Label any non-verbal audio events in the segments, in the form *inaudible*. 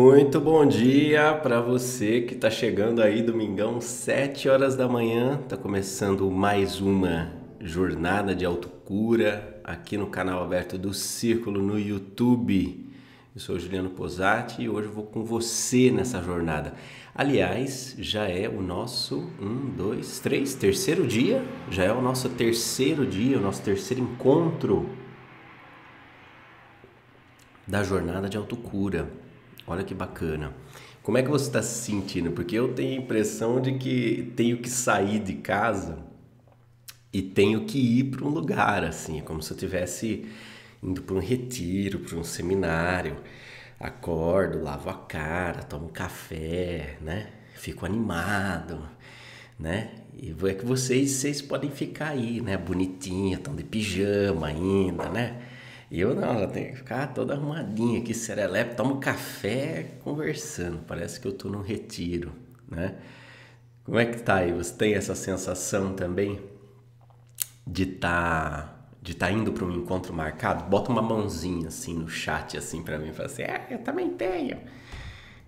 Muito bom dia para você que está chegando aí domingão, 7 horas da manhã. Tá começando mais uma jornada de autocura aqui no canal aberto do Círculo no YouTube. Eu sou Juliano Posati e hoje eu vou com você nessa jornada. Aliás, já é o nosso um, dois, três, terceiro dia. Já é o nosso terceiro dia, o nosso terceiro encontro da jornada de autocura. Olha que bacana. Como é que você está se sentindo? Porque eu tenho a impressão de que tenho que sair de casa e tenho que ir para um lugar, assim, como se eu tivesse indo para um retiro, para um seminário. Acordo, lavo a cara, tomo café, né? Fico animado, né? E é que vocês, vocês podem ficar aí, né? Bonitinha, estão de pijama ainda, né? Eu não, ela tem que ficar toda arrumadinha aqui, serelepe, tomo café conversando. Parece que eu tô num retiro, né? Como é que tá aí? Você tem essa sensação também de tá de tá indo para um encontro marcado, bota uma mãozinha assim no chat assim para mim, fala assim, é, eu também tenho.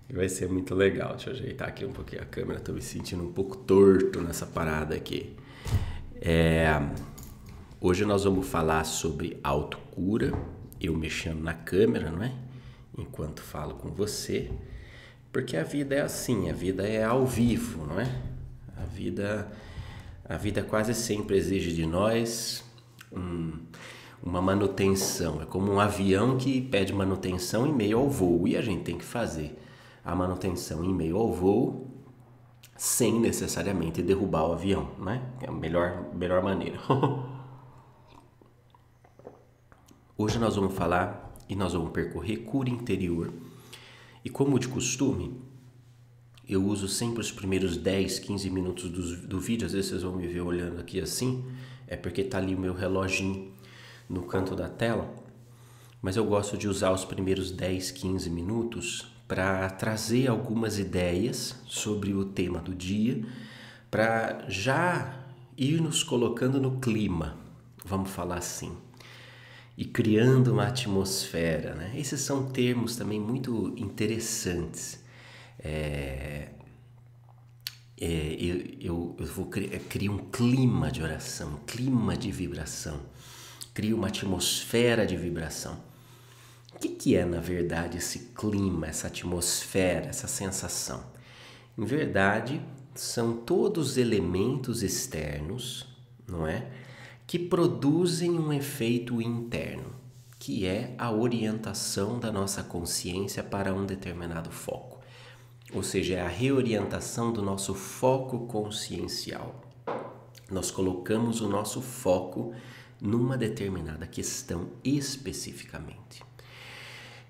Vai ser muito legal. Deixa eu ajeitar aqui um pouquinho a câmera, tô me sentindo um pouco torto nessa parada aqui. É, hoje nós vamos falar sobre autocura, eu mexendo na câmera, não é? Enquanto falo com você, porque a vida é assim, a vida é ao vivo, não é? A vida a vida quase sempre exige de nós um, uma manutenção. É como um avião que pede manutenção em meio ao voo e a gente tem que fazer a manutenção em meio ao voo sem necessariamente derrubar o avião, né? É a melhor, melhor maneira. *laughs* Hoje nós vamos falar e nós vamos percorrer cura interior. E como de costume, eu uso sempre os primeiros 10, 15 minutos do, do vídeo. Às vezes vocês vão me ver olhando aqui assim, é porque tá ali o meu reloginho no canto da tela. Mas eu gosto de usar os primeiros 10, 15 minutos para trazer algumas ideias sobre o tema do dia, para já ir nos colocando no clima, vamos falar assim, e criando uma atmosfera. Né? Esses são termos também muito interessantes. É, é, eu, eu, eu, vou criar, criar um clima de oração, um clima de vibração, crio uma atmosfera de vibração. O que, que é, na verdade, esse clima, essa atmosfera, essa sensação? Em verdade, são todos elementos externos, não é? Que produzem um efeito interno, que é a orientação da nossa consciência para um determinado foco ou seja, é a reorientação do nosso foco consciencial. Nós colocamos o nosso foco numa determinada questão especificamente.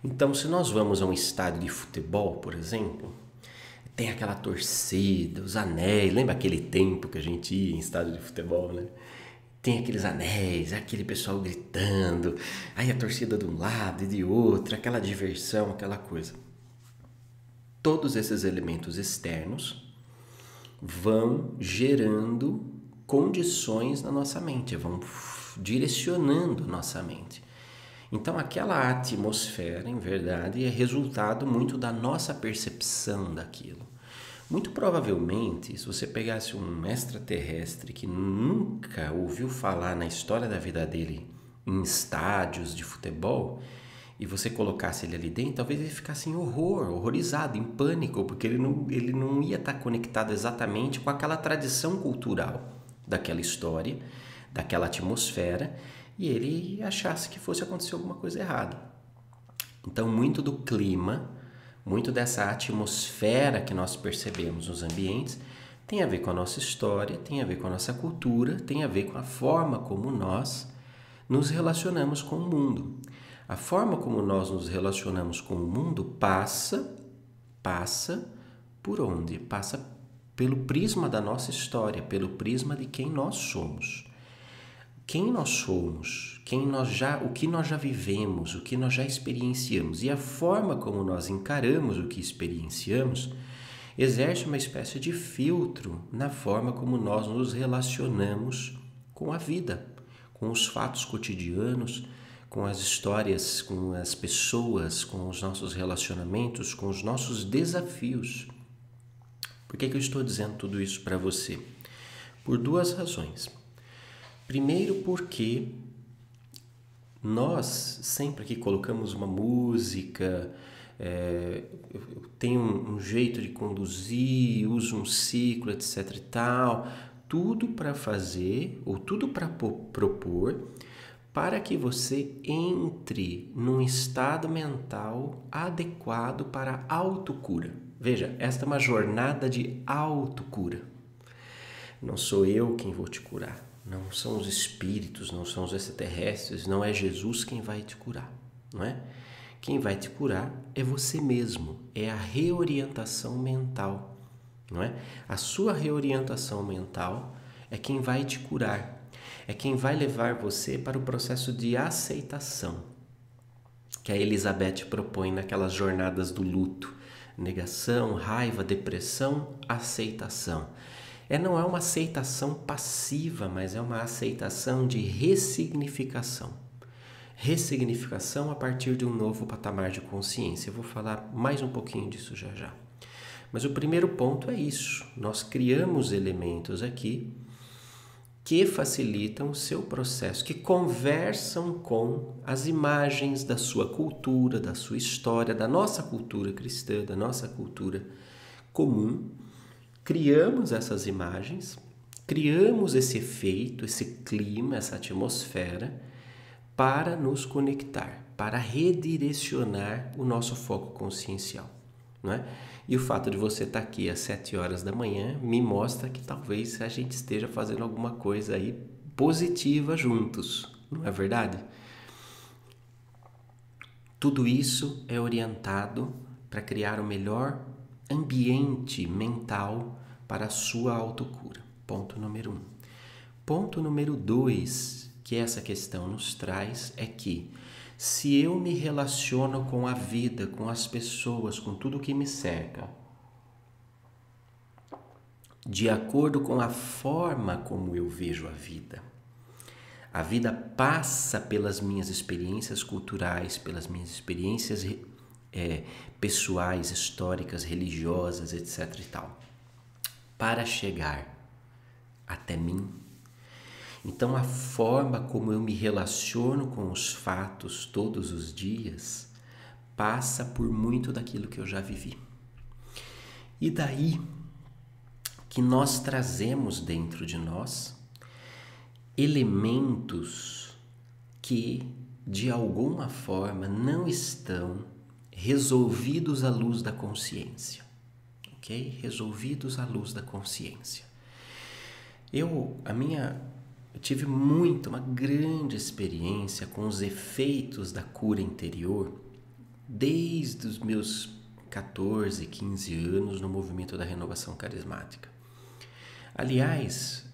Então, se nós vamos a um estádio de futebol, por exemplo, tem aquela torcida, os anéis, lembra aquele tempo que a gente ia em estádio de futebol, né? Tem aqueles anéis, aquele pessoal gritando, aí a torcida de um lado e de outro, aquela diversão, aquela coisa todos esses elementos externos vão gerando condições na nossa mente, vão direcionando nossa mente. Então, aquela atmosfera, em verdade, é resultado muito da nossa percepção daquilo. Muito provavelmente, se você pegasse um extraterrestre que nunca ouviu falar na história da vida dele em estádios de futebol, e você colocasse ele ali dentro, talvez ele ficasse em horror, horrorizado, em pânico, porque ele não, ele não ia estar conectado exatamente com aquela tradição cultural daquela história, daquela atmosfera, e ele achasse que fosse acontecer alguma coisa errada. Então, muito do clima, muito dessa atmosfera que nós percebemos nos ambientes, tem a ver com a nossa história, tem a ver com a nossa cultura, tem a ver com a forma como nós nos relacionamos com o mundo. A forma como nós nos relacionamos com o mundo passa, passa por onde? Passa pelo prisma da nossa história, pelo prisma de quem nós somos. Quem nós somos, quem nós já, o que nós já vivemos, o que nós já experienciamos e a forma como nós encaramos o que experienciamos exerce uma espécie de filtro na forma como nós nos relacionamos com a vida, com os fatos cotidianos, com as histórias, com as pessoas, com os nossos relacionamentos, com os nossos desafios. Por que, que eu estou dizendo tudo isso para você? Por duas razões. Primeiro, porque nós sempre que colocamos uma música, é, eu tenho um, um, jeito de conduzir, uso um ciclo, etc e tal, tudo para fazer ou tudo para propor para que você entre num estado mental adequado para a autocura. Veja, esta é uma jornada de autocura. Não sou eu quem vou te curar, não são os espíritos, não são os extraterrestres, não é Jesus quem vai te curar, não é? Quem vai te curar é você mesmo, é a reorientação mental, não é? A sua reorientação mental é quem vai te curar é quem vai levar você para o processo de aceitação que a Elizabeth propõe naquelas jornadas do luto. Negação, raiva, depressão, aceitação. É não é uma aceitação passiva, mas é uma aceitação de ressignificação. Ressignificação a partir de um novo patamar de consciência. Eu vou falar mais um pouquinho disso já já. Mas o primeiro ponto é isso. Nós criamos elementos aqui que facilitam o seu processo, que conversam com as imagens da sua cultura, da sua história, da nossa cultura cristã, da nossa cultura comum. Criamos essas imagens, criamos esse efeito, esse clima, essa atmosfera para nos conectar, para redirecionar o nosso foco consciencial, é? E o fato de você estar aqui às 7 horas da manhã me mostra que talvez a gente esteja fazendo alguma coisa aí positiva juntos, não é verdade? Tudo isso é orientado para criar o melhor ambiente mental para a sua autocura. Ponto número um. Ponto número dois que essa questão nos traz é que se eu me relaciono com a vida, com as pessoas, com tudo que me cerca, de acordo com a forma como eu vejo a vida. A vida passa pelas minhas experiências culturais, pelas minhas experiências é, pessoais, históricas, religiosas, etc. e tal, para chegar até mim então, a forma como eu me relaciono com os fatos todos os dias passa por muito daquilo que eu já vivi. E daí que nós trazemos dentro de nós elementos que de alguma forma não estão resolvidos à luz da consciência. OK? Resolvidos à luz da consciência. Eu a minha eu tive muito, uma grande experiência com os efeitos da cura interior desde os meus 14, 15 anos no movimento da renovação carismática. Aliás,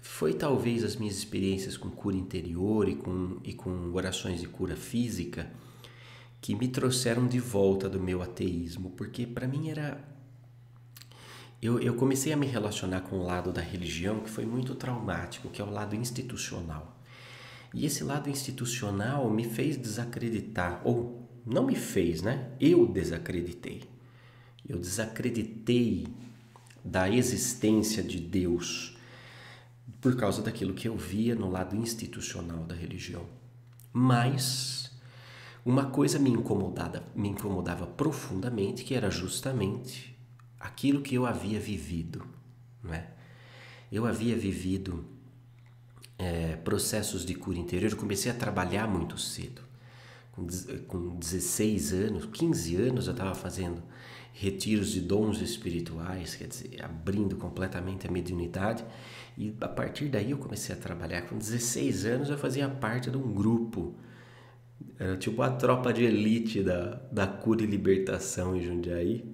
foi talvez as minhas experiências com cura interior e com, e com orações de cura física que me trouxeram de volta do meu ateísmo, porque para mim era eu, eu comecei a me relacionar com o lado da religião que foi muito traumático, que é o lado institucional. E esse lado institucional me fez desacreditar, ou não me fez, né? Eu desacreditei. Eu desacreditei da existência de Deus por causa daquilo que eu via no lado institucional da religião. Mas uma coisa me incomodava, me incomodava profundamente, que era justamente aquilo que eu havia vivido, não é? Eu havia vivido é, processos de cura interior, eu comecei a trabalhar muito cedo. Com, com 16 anos, 15 anos eu estava fazendo retiros de dons espirituais, quer dizer, abrindo completamente a mediunidade. E a partir daí eu comecei a trabalhar. Com 16 anos eu fazia parte de um grupo, era tipo a tropa de elite da, da cura e libertação em Jundiaí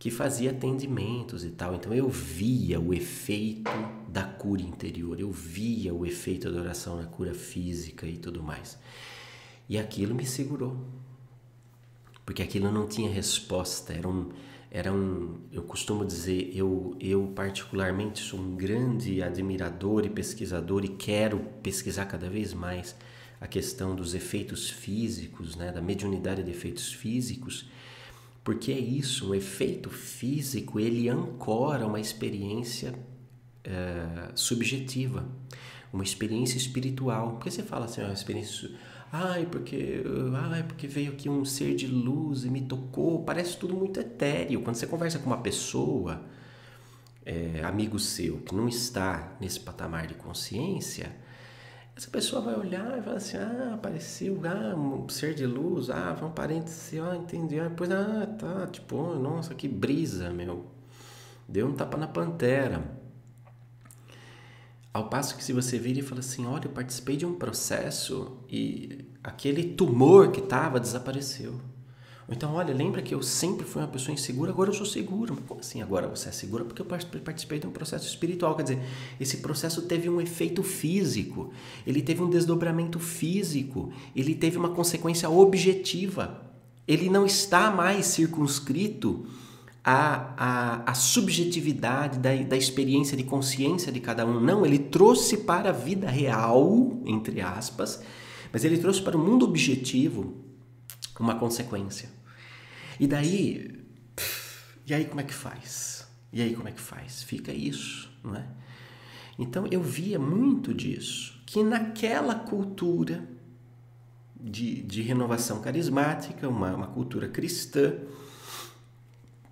que fazia atendimentos e tal. Então eu via o efeito da cura interior, eu via o efeito da oração na cura física e tudo mais. E aquilo me segurou. Porque aquilo não tinha resposta, era um era um, eu costumo dizer, eu eu particularmente sou um grande admirador e pesquisador e quero pesquisar cada vez mais a questão dos efeitos físicos, né, da mediunidade de efeitos físicos, porque é isso, o efeito físico ele ancora uma experiência é, subjetiva, uma experiência espiritual. Porque você fala assim, uma experiência, ai porque, ai porque veio aqui um ser de luz e me tocou, parece tudo muito etéreo. Quando você conversa com uma pessoa, é, amigo seu que não está nesse patamar de consciência essa pessoa vai olhar e vai assim, ah, apareceu, ah, um ser de luz, ah, foi um parente seu, ah, entendi, ah, depois, ah, tá, tipo, nossa, que brisa, meu, deu um tapa na pantera. Ao passo que se você vira e fala assim, olha, eu participei de um processo e aquele tumor que estava desapareceu. Então, olha, lembra que eu sempre fui uma pessoa insegura, agora eu sou seguro. Como assim agora você é segura? Porque eu participei de um processo espiritual. Quer dizer, esse processo teve um efeito físico, ele teve um desdobramento físico, ele teve uma consequência objetiva. Ele não está mais circunscrito à, à, à subjetividade da, da experiência de consciência de cada um. Não, ele trouxe para a vida real, entre aspas, mas ele trouxe para o mundo objetivo uma consequência. E daí, e aí como é que faz? E aí como é que faz? Fica isso, não é? Então eu via muito disso, que naquela cultura de, de renovação carismática, uma, uma cultura cristã,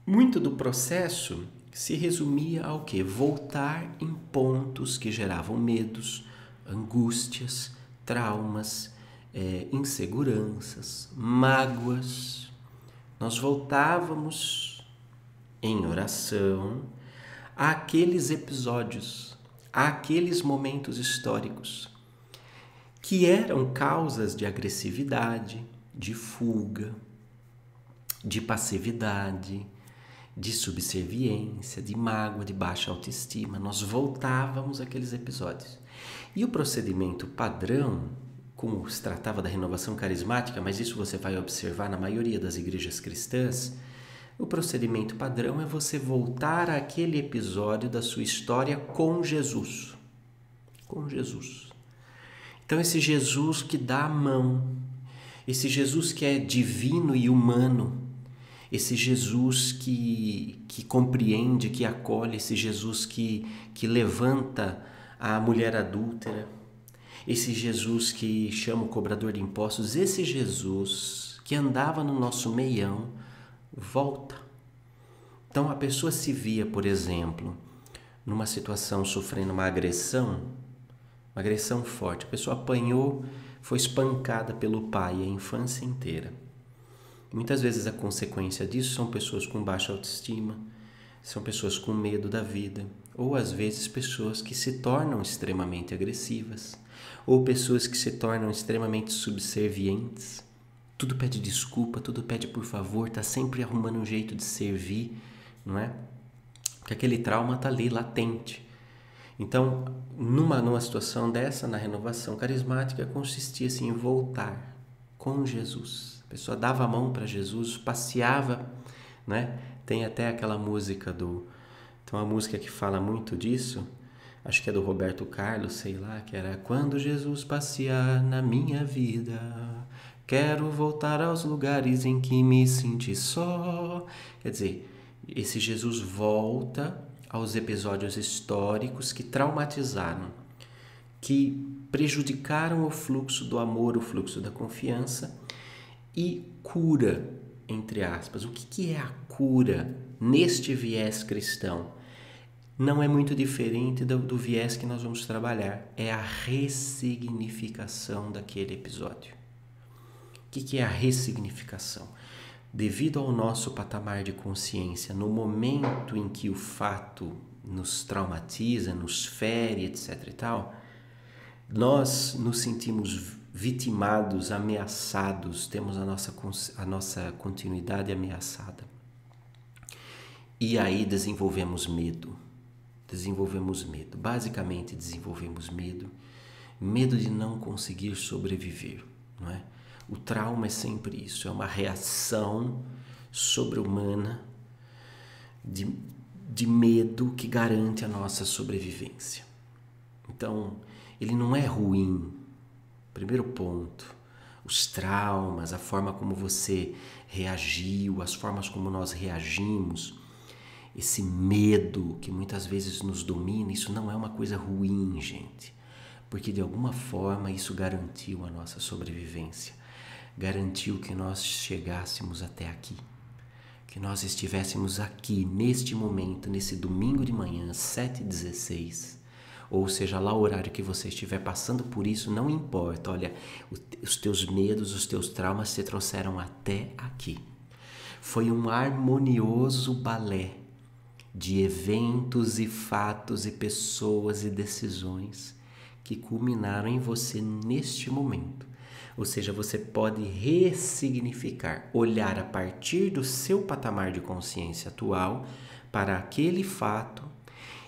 muito do processo se resumia ao que? Voltar em pontos que geravam medos, angústias, traumas, é, inseguranças, mágoas, nós voltávamos em oração àqueles episódios, àqueles momentos históricos que eram causas de agressividade, de fuga, de passividade, de subserviência, de mágoa, de baixa autoestima. Nós voltávamos àqueles episódios. E o procedimento padrão como se tratava da renovação carismática, mas isso você vai observar na maioria das igrejas cristãs, o procedimento padrão é você voltar àquele episódio da sua história com Jesus. Com Jesus. Então, esse Jesus que dá a mão, esse Jesus que é divino e humano, esse Jesus que, que compreende, que acolhe, esse Jesus que, que levanta a mulher adúltera, esse Jesus que chama o cobrador de impostos, esse Jesus que andava no nosso meião, volta. Então a pessoa se via, por exemplo, numa situação sofrendo uma agressão, uma agressão forte, a pessoa apanhou, foi espancada pelo pai a infância inteira. Muitas vezes a consequência disso são pessoas com baixa autoestima, são pessoas com medo da vida, ou às vezes pessoas que se tornam extremamente agressivas, ou pessoas que se tornam extremamente subservientes. Tudo pede desculpa, tudo pede por favor, tá sempre arrumando um jeito de servir, não é? Porque aquele trauma tá ali latente. Então, numa numa situação dessa, na renovação carismática, consistia assim, em voltar com Jesus. A pessoa dava a mão para Jesus, passeava, né? Tem até aquela música do tem uma música que fala muito disso, acho que é do Roberto Carlos, sei lá, que era Quando Jesus passear na minha vida, quero voltar aos lugares em que me senti só. Quer dizer, esse Jesus volta aos episódios históricos que traumatizaram, que prejudicaram o fluxo do amor, o fluxo da confiança e cura, entre aspas. O que, é a cura neste viés cristão? Não é muito diferente do, do viés que nós vamos trabalhar. É a ressignificação daquele episódio. O que, que é a ressignificação? Devido ao nosso patamar de consciência, no momento em que o fato nos traumatiza, nos fere, etc. e tal, nós nos sentimos vitimados, ameaçados, temos a nossa, a nossa continuidade ameaçada. E aí desenvolvemos medo desenvolvemos medo. Basicamente, desenvolvemos medo, medo de não conseguir sobreviver, não é? O trauma é sempre isso, é uma reação sobre-humana de, de medo que garante a nossa sobrevivência. Então, ele não é ruim. Primeiro ponto, os traumas, a forma como você reagiu, as formas como nós reagimos, esse medo que muitas vezes nos domina, isso não é uma coisa ruim, gente, porque de alguma forma isso garantiu a nossa sobrevivência, garantiu que nós chegássemos até aqui, que nós estivéssemos aqui neste momento, nesse domingo de manhã, 7h16 ou seja lá o horário que você estiver passando por isso, não importa. Olha, os teus medos, os teus traumas te trouxeram até aqui. Foi um harmonioso balé de eventos e fatos e pessoas e decisões que culminaram em você neste momento. Ou seja, você pode ressignificar, olhar a partir do seu patamar de consciência atual para aquele fato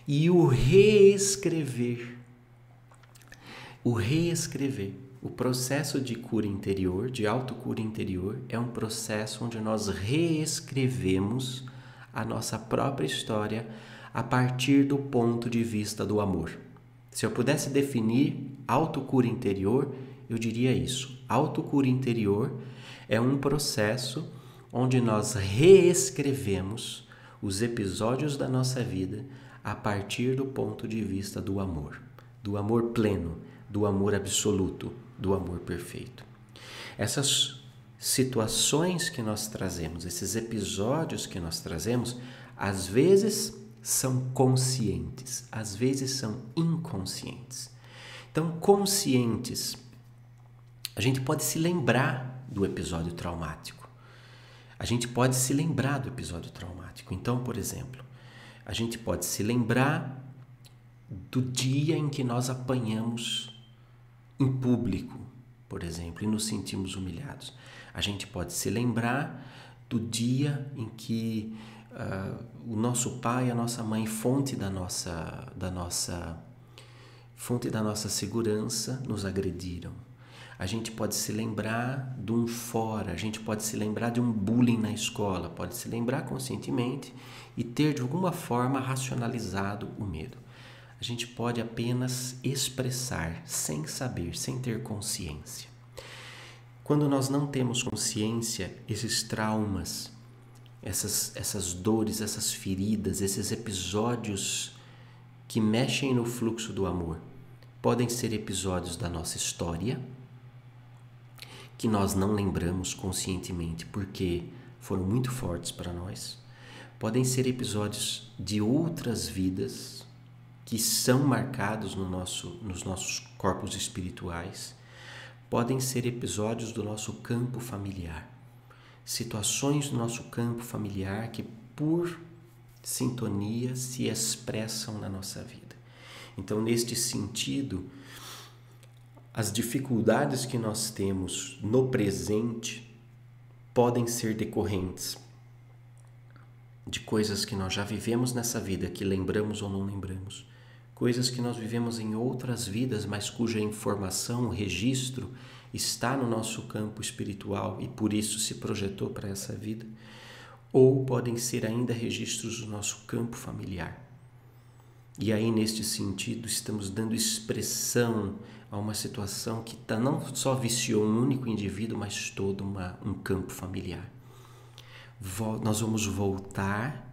e o reescrever. O reescrever. O processo de cura interior, de autocura interior, é um processo onde nós reescrevemos a nossa própria história a partir do ponto de vista do amor. Se eu pudesse definir autocura interior, eu diria isso. Autocura interior é um processo onde nós reescrevemos os episódios da nossa vida a partir do ponto de vista do amor, do amor pleno, do amor absoluto, do amor perfeito. Essas situações que nós trazemos, esses episódios que nós trazemos, às vezes são conscientes, às vezes são inconscientes. Então, conscientes, a gente pode se lembrar do episódio traumático. A gente pode se lembrar do episódio traumático. Então, por exemplo, a gente pode se lembrar do dia em que nós apanhamos em público, por exemplo, e nos sentimos humilhados. A gente pode se lembrar do dia em que uh, o nosso pai a nossa mãe, fonte da nossa, da nossa, fonte da nossa segurança, nos agrediram. A gente pode se lembrar de um fora, a gente pode se lembrar de um bullying na escola, pode se lembrar conscientemente e ter de alguma forma racionalizado o medo. A gente pode apenas expressar sem saber, sem ter consciência. Quando nós não temos consciência, esses traumas, essas, essas dores, essas feridas, esses episódios que mexem no fluxo do amor, podem ser episódios da nossa história que nós não lembramos conscientemente porque foram muito fortes para nós. Podem ser episódios de outras vidas que são marcados no nosso, nos nossos corpos espirituais, podem ser episódios do nosso campo familiar, situações do nosso campo familiar que, por sintonia, se expressam na nossa vida. Então, neste sentido, as dificuldades que nós temos no presente podem ser decorrentes de coisas que nós já vivemos nessa vida, que lembramos ou não lembramos, coisas que nós vivemos em outras vidas, mas cuja informação, o registro está no nosso campo espiritual e por isso se projetou para essa vida, ou podem ser ainda registros do nosso campo familiar. E aí, neste sentido, estamos dando expressão a uma situação que tá, não só viciou um único indivíduo, mas todo uma, um campo familiar nós vamos voltar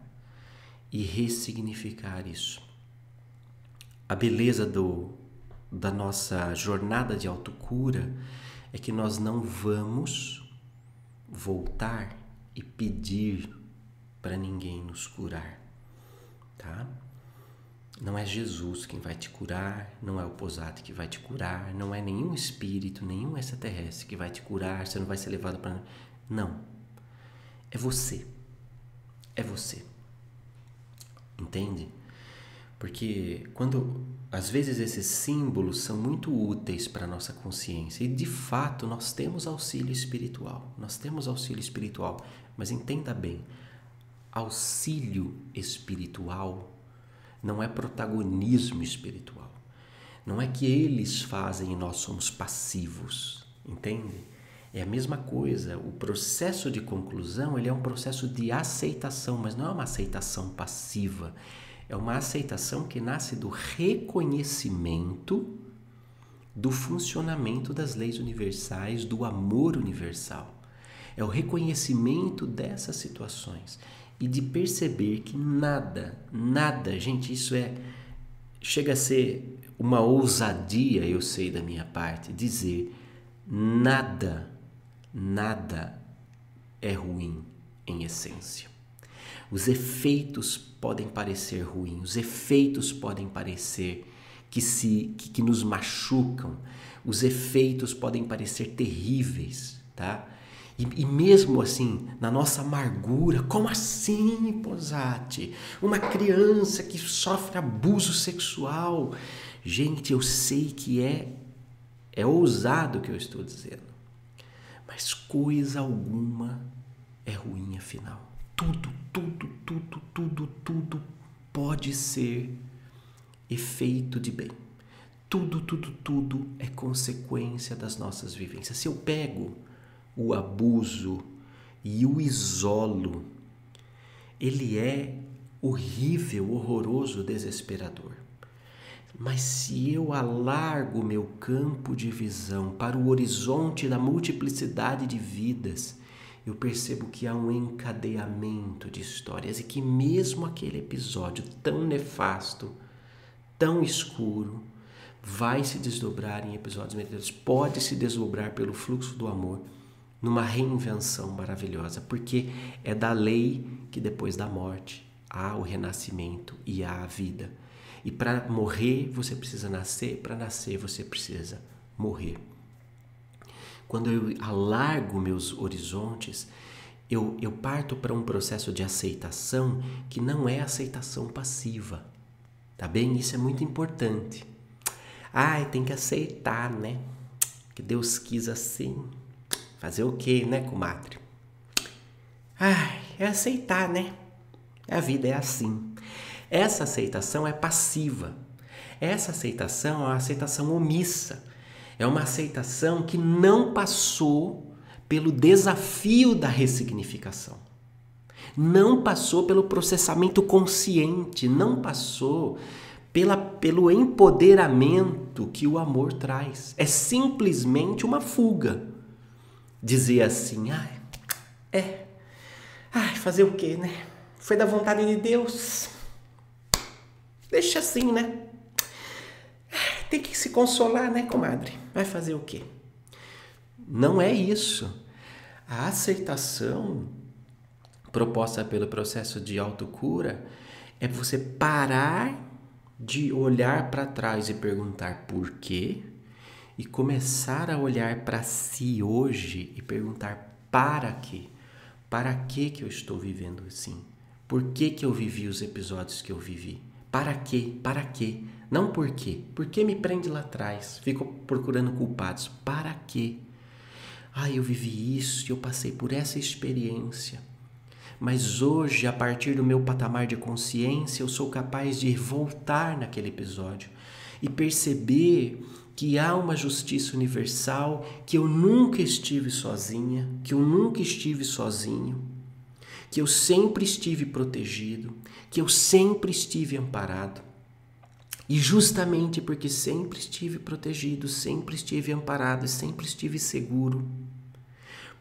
e ressignificar isso. A beleza do, da nossa jornada de autocura é que nós não vamos voltar e pedir para ninguém nos curar, tá? Não é Jesus quem vai te curar, não é o Posate que vai te curar, não é nenhum espírito, nenhum extraterrestre que vai te curar, você não vai ser levado para. Não é você. É você. Entende? Porque quando às vezes esses símbolos são muito úteis para a nossa consciência e de fato nós temos auxílio espiritual. Nós temos auxílio espiritual, mas entenda bem, auxílio espiritual não é protagonismo espiritual. Não é que eles fazem e nós somos passivos, entende? É a mesma coisa, o processo de conclusão ele é um processo de aceitação, mas não é uma aceitação passiva, é uma aceitação que nasce do reconhecimento do funcionamento das leis universais, do amor universal. É o reconhecimento dessas situações e de perceber que nada, nada, gente, isso é chega a ser uma ousadia, eu sei da minha parte, dizer nada, nada é ruim em essência. Os efeitos podem parecer ruins, os efeitos podem parecer que se que, que nos machucam, os efeitos podem parecer terríveis, tá? E, e, mesmo assim, na nossa amargura, como assim, Posati? Uma criança que sofre abuso sexual. Gente, eu sei que é é ousado o que eu estou dizendo. Mas coisa alguma é ruim afinal. Tudo, tudo, tudo, tudo, tudo pode ser efeito de bem. Tudo, tudo, tudo é consequência das nossas vivências. Se eu pego o abuso e o isolo, ele é horrível, horroroso, desesperador. Mas se eu alargo meu campo de visão para o horizonte da multiplicidade de vidas, eu percebo que há um encadeamento de histórias e que, mesmo aquele episódio tão nefasto, tão escuro, vai se desdobrar em episódios melhores, pode se desdobrar pelo fluxo do amor numa reinvenção maravilhosa, porque é da lei que depois da morte há o renascimento e há a vida. E para morrer você precisa nascer, para nascer você precisa morrer. Quando eu alargo meus horizontes, eu, eu parto para um processo de aceitação que não é aceitação passiva. Tá bem? Isso é muito importante. Ai, tem que aceitar, né? Que Deus quis assim. Fazer o quê, né, comadre? Ai, é aceitar, né? A vida é assim. Essa aceitação é passiva. Essa aceitação é uma aceitação omissa. É uma aceitação que não passou pelo desafio da ressignificação. Não passou pelo processamento consciente, não passou pela, pelo empoderamento que o amor traz. É simplesmente uma fuga dizer assim, ai, é, ai, fazer o quê, né? Foi da vontade de Deus. Deixa assim, né? Tem que se consolar, né, comadre? Vai fazer o quê? Não é isso. A aceitação proposta pelo processo de autocura é você parar de olhar para trás e perguntar por quê e começar a olhar para si hoje e perguntar para quê? Para que que eu estou vivendo assim? Por que que eu vivi os episódios que eu vivi? Para quê? Para quê? Não por quê? Por que me prende lá atrás? Fico procurando culpados. Para quê? Ah, eu vivi isso, eu passei por essa experiência. Mas hoje, a partir do meu patamar de consciência, eu sou capaz de voltar naquele episódio e perceber que há uma justiça universal, que eu nunca estive sozinha, que eu nunca estive sozinho, que eu sempre estive protegido, que eu sempre estive amparado. E justamente porque sempre estive protegido, sempre estive amparado e sempre estive seguro,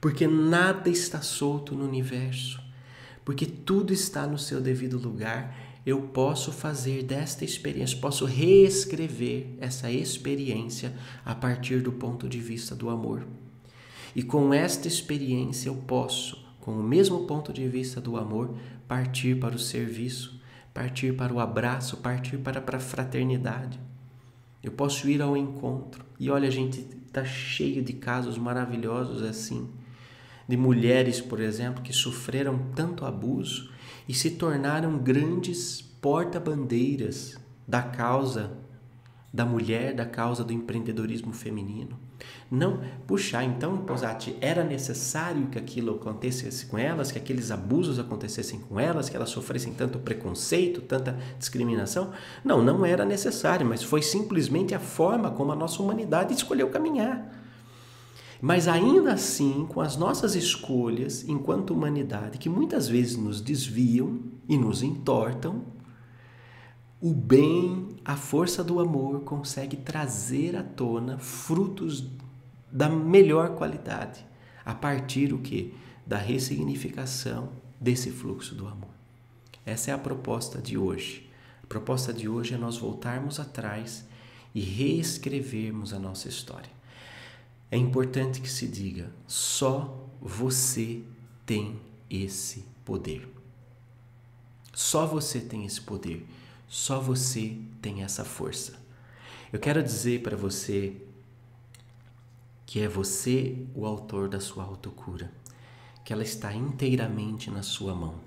porque nada está solto no universo, porque tudo está no seu devido lugar eu posso fazer desta experiência, posso reescrever essa experiência a partir do ponto de vista do amor. E com esta experiência eu posso, com o mesmo ponto de vista do amor, partir para o serviço, partir para o abraço, partir para, para a fraternidade. Eu posso ir ao encontro. E olha, a gente está cheio de casos maravilhosos assim, de mulheres, por exemplo, que sofreram tanto abuso e se tornaram grandes porta-bandeiras da causa da mulher, da causa do empreendedorismo feminino. Não, puxar, então, Posati, era necessário que aquilo acontecesse com elas, que aqueles abusos acontecessem com elas, que elas sofressem tanto preconceito, tanta discriminação? Não, não era necessário, mas foi simplesmente a forma como a nossa humanidade escolheu caminhar. Mas ainda assim, com as nossas escolhas enquanto humanidade, que muitas vezes nos desviam e nos entortam, o bem, a força do amor consegue trazer à tona frutos da melhor qualidade, a partir o que da ressignificação desse fluxo do amor. Essa é a proposta de hoje. A proposta de hoje é nós voltarmos atrás e reescrevermos a nossa história. É importante que se diga: só você tem esse poder. Só você tem esse poder. Só você tem essa força. Eu quero dizer para você que é você o autor da sua autocura, que ela está inteiramente na sua mão,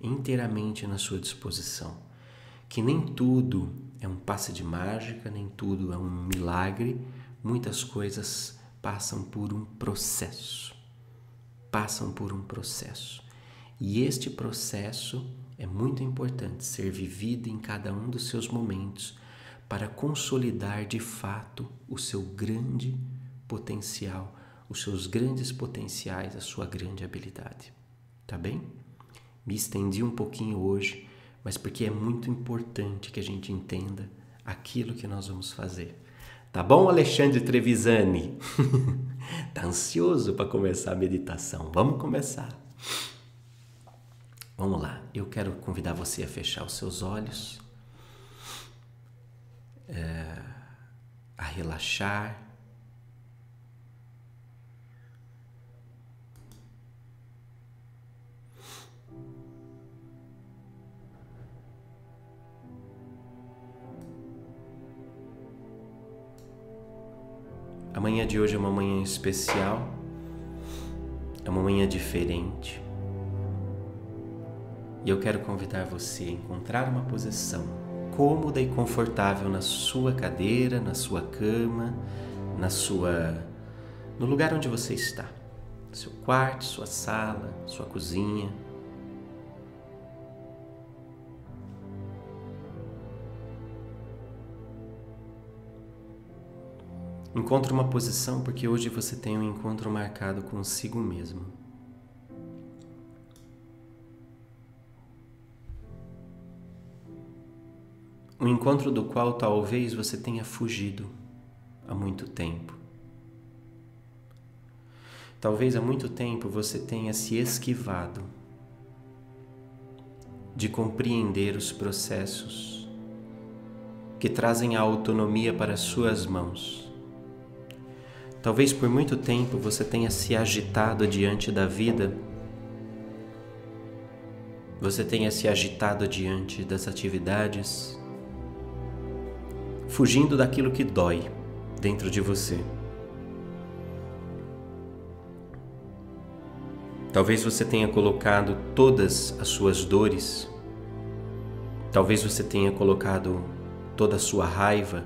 inteiramente na sua disposição, que nem tudo é um passe de mágica, nem tudo é um milagre, muitas coisas passam por um processo. Passam por um processo. E este processo é muito importante ser vivido em cada um dos seus momentos para consolidar de fato o seu grande potencial, os seus grandes potenciais, a sua grande habilidade. Tá bem? Me estendi um pouquinho hoje, mas porque é muito importante que a gente entenda aquilo que nós vamos fazer. Tá bom, Alexandre Trevisani? *laughs* tá ansioso para começar a meditação? Vamos começar. Vamos lá, eu quero convidar você a fechar os seus olhos, é, a relaxar. A manhã de hoje é uma manhã especial, é uma manhã diferente. E eu quero convidar você a encontrar uma posição cômoda e confortável na sua cadeira, na sua cama, na sua no lugar onde você está. Seu quarto, sua sala, sua cozinha. Encontre uma posição porque hoje você tem um encontro marcado consigo mesmo. Encontro do qual talvez você tenha fugido há muito tempo. Talvez há muito tempo você tenha se esquivado de compreender os processos que trazem a autonomia para suas mãos. Talvez por muito tempo você tenha se agitado diante da vida, você tenha se agitado diante das atividades, fugindo daquilo que dói dentro de você. Talvez você tenha colocado todas as suas dores, talvez você tenha colocado toda a sua raiva,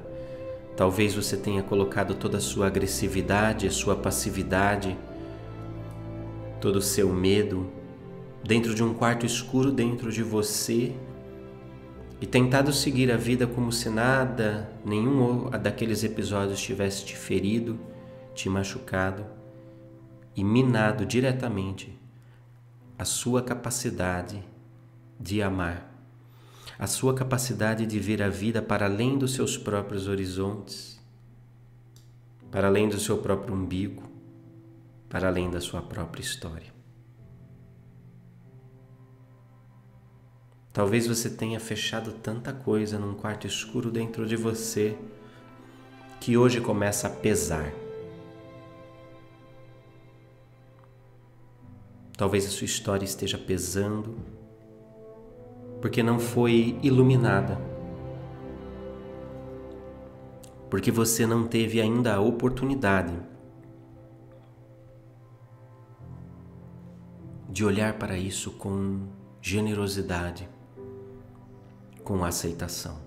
talvez você tenha colocado toda a sua agressividade, a sua passividade, todo o seu medo dentro de um quarto escuro dentro de você e tentado seguir a vida como se nada, nenhum daqueles episódios tivesse te ferido, te machucado e minado diretamente a sua capacidade de amar, a sua capacidade de ver a vida para além dos seus próprios horizontes, para além do seu próprio umbigo, para além da sua própria história. Talvez você tenha fechado tanta coisa num quarto escuro dentro de você que hoje começa a pesar. Talvez a sua história esteja pesando porque não foi iluminada. Porque você não teve ainda a oportunidade de olhar para isso com generosidade com aceitação.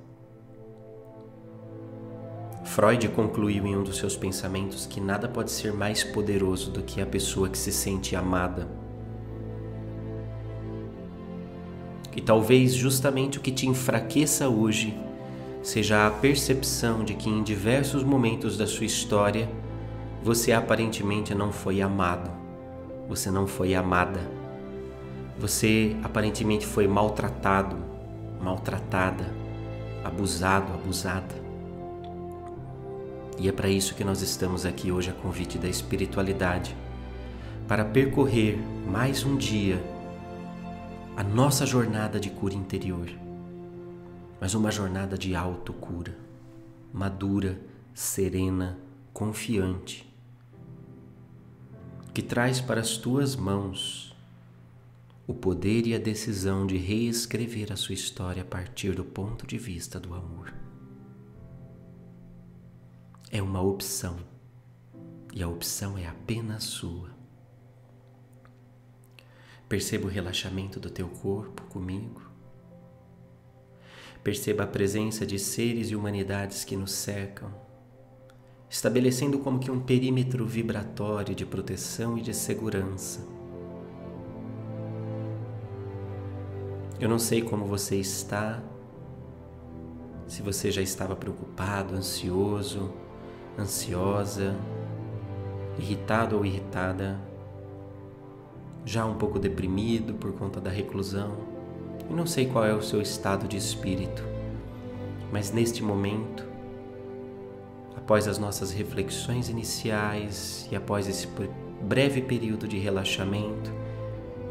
Freud concluiu em um dos seus pensamentos que nada pode ser mais poderoso do que a pessoa que se sente amada. E talvez justamente o que te enfraqueça hoje seja a percepção de que em diversos momentos da sua história você aparentemente não foi amado, você não foi amada, você aparentemente foi maltratado, maltratada, abusado, abusada. E é para isso que nós estamos aqui hoje a convite da espiritualidade para percorrer mais um dia a nossa jornada de cura interior, mas uma jornada de autocura, madura, serena, confiante, que traz para as tuas mãos o poder e a decisão de reescrever a sua história a partir do ponto de vista do amor. É uma opção e a opção é apenas sua. Perceba o relaxamento do teu corpo comigo. Perceba a presença de seres e humanidades que nos cercam, estabelecendo como que um perímetro vibratório de proteção e de segurança. Eu não sei como você está, se você já estava preocupado, ansioso, ansiosa, irritado ou irritada já um pouco deprimido por conta da reclusão. E não sei qual é o seu estado de espírito, mas neste momento, após as nossas reflexões iniciais e após esse breve período de relaxamento,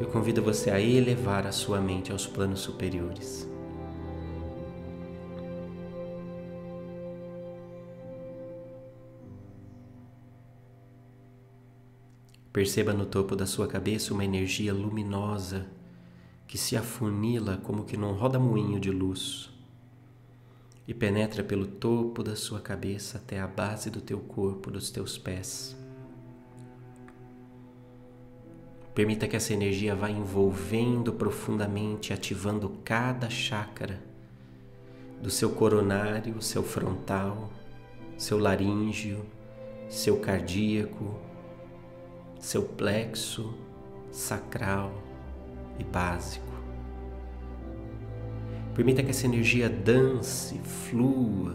eu convido você a elevar a sua mente aos planos superiores. Perceba no topo da sua cabeça uma energia luminosa que se afunila como que num roda-moinho de luz e penetra pelo topo da sua cabeça até a base do teu corpo, dos teus pés. Permita que essa energia vá envolvendo profundamente, ativando cada chácara do seu coronário, seu frontal, seu laríngeo, seu cardíaco, seu plexo sacral e básico. Permita que essa energia dance, flua,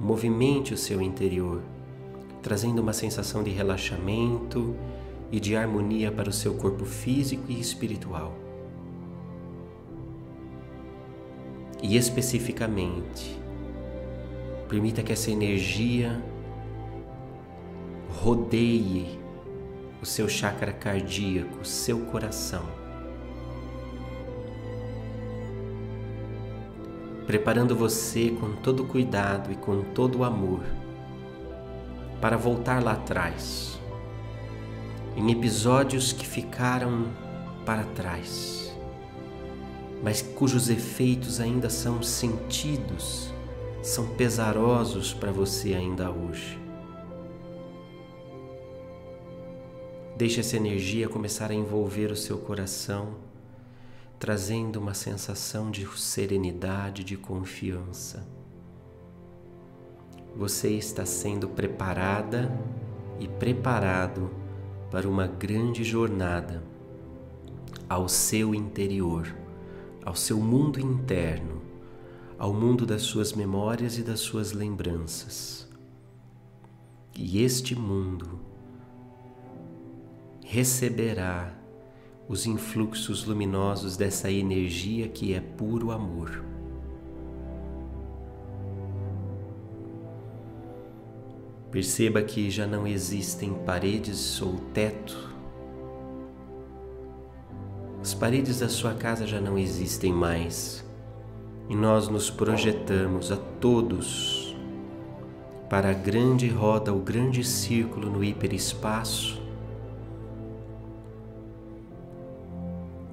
movimente o seu interior, trazendo uma sensação de relaxamento e de harmonia para o seu corpo físico e espiritual. E especificamente, permita que essa energia rodeie o seu chakra cardíaco, o seu coração. Preparando você com todo cuidado e com todo amor para voltar lá atrás, em episódios que ficaram para trás, mas cujos efeitos ainda são sentidos, são pesarosos para você ainda hoje. Deixe essa energia começar a envolver o seu coração, trazendo uma sensação de serenidade, de confiança. Você está sendo preparada e preparado para uma grande jornada ao seu interior, ao seu mundo interno, ao mundo das suas memórias e das suas lembranças. E este mundo receberá os influxos luminosos dessa energia que é puro amor. Perceba que já não existem paredes ou teto. As paredes da sua casa já não existem mais e nós nos projetamos a todos para a grande roda, o grande círculo no hiperespaço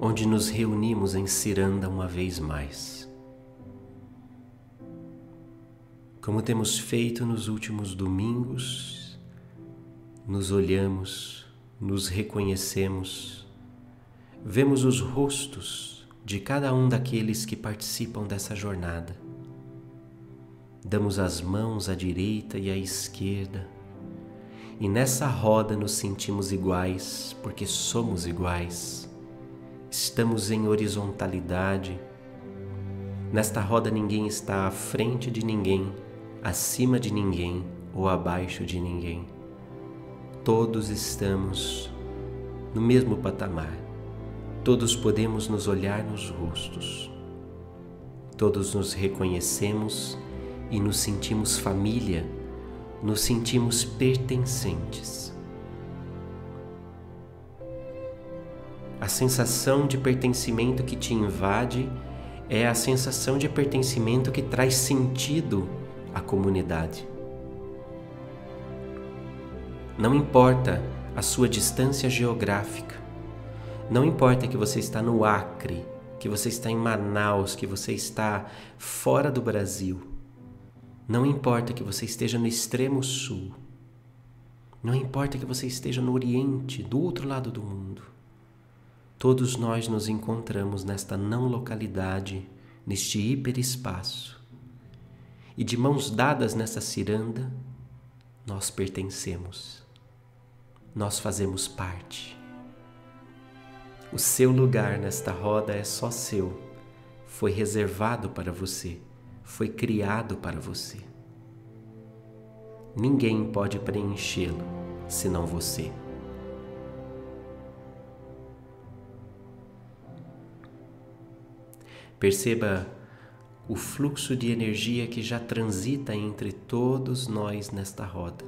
onde nos reunimos em Ciranda uma vez mais. Como temos feito nos últimos domingos, nos olhamos, nos reconhecemos, vemos os rostos de cada um daqueles que participam dessa jornada. Damos as mãos à direita e à esquerda, e nessa roda nos sentimos iguais, porque somos iguais estamos em horizontalidade. Nesta roda ninguém está à frente de ninguém, acima de ninguém ou abaixo de ninguém. Todos estamos no mesmo patamar. Todos podemos nos olhar nos rostos. Todos nos reconhecemos e nos sentimos família, nos sentimos pertencentes. A sensação de pertencimento que te invade é a sensação de pertencimento que traz sentido à comunidade. Não importa a sua distância geográfica, não importa que você está no Acre, que você está em Manaus, que você está fora do Brasil, não importa que você esteja no extremo sul, não importa que você esteja no Oriente, do outro lado do mundo. Todos nós nos encontramos nesta não localidade, neste hiperespaço. E de mãos dadas nessa ciranda, nós pertencemos. Nós fazemos parte. O seu lugar nesta roda é só seu. Foi reservado para você, foi criado para você. Ninguém pode preenchê-lo senão você. Perceba o fluxo de energia que já transita entre todos nós nesta roda,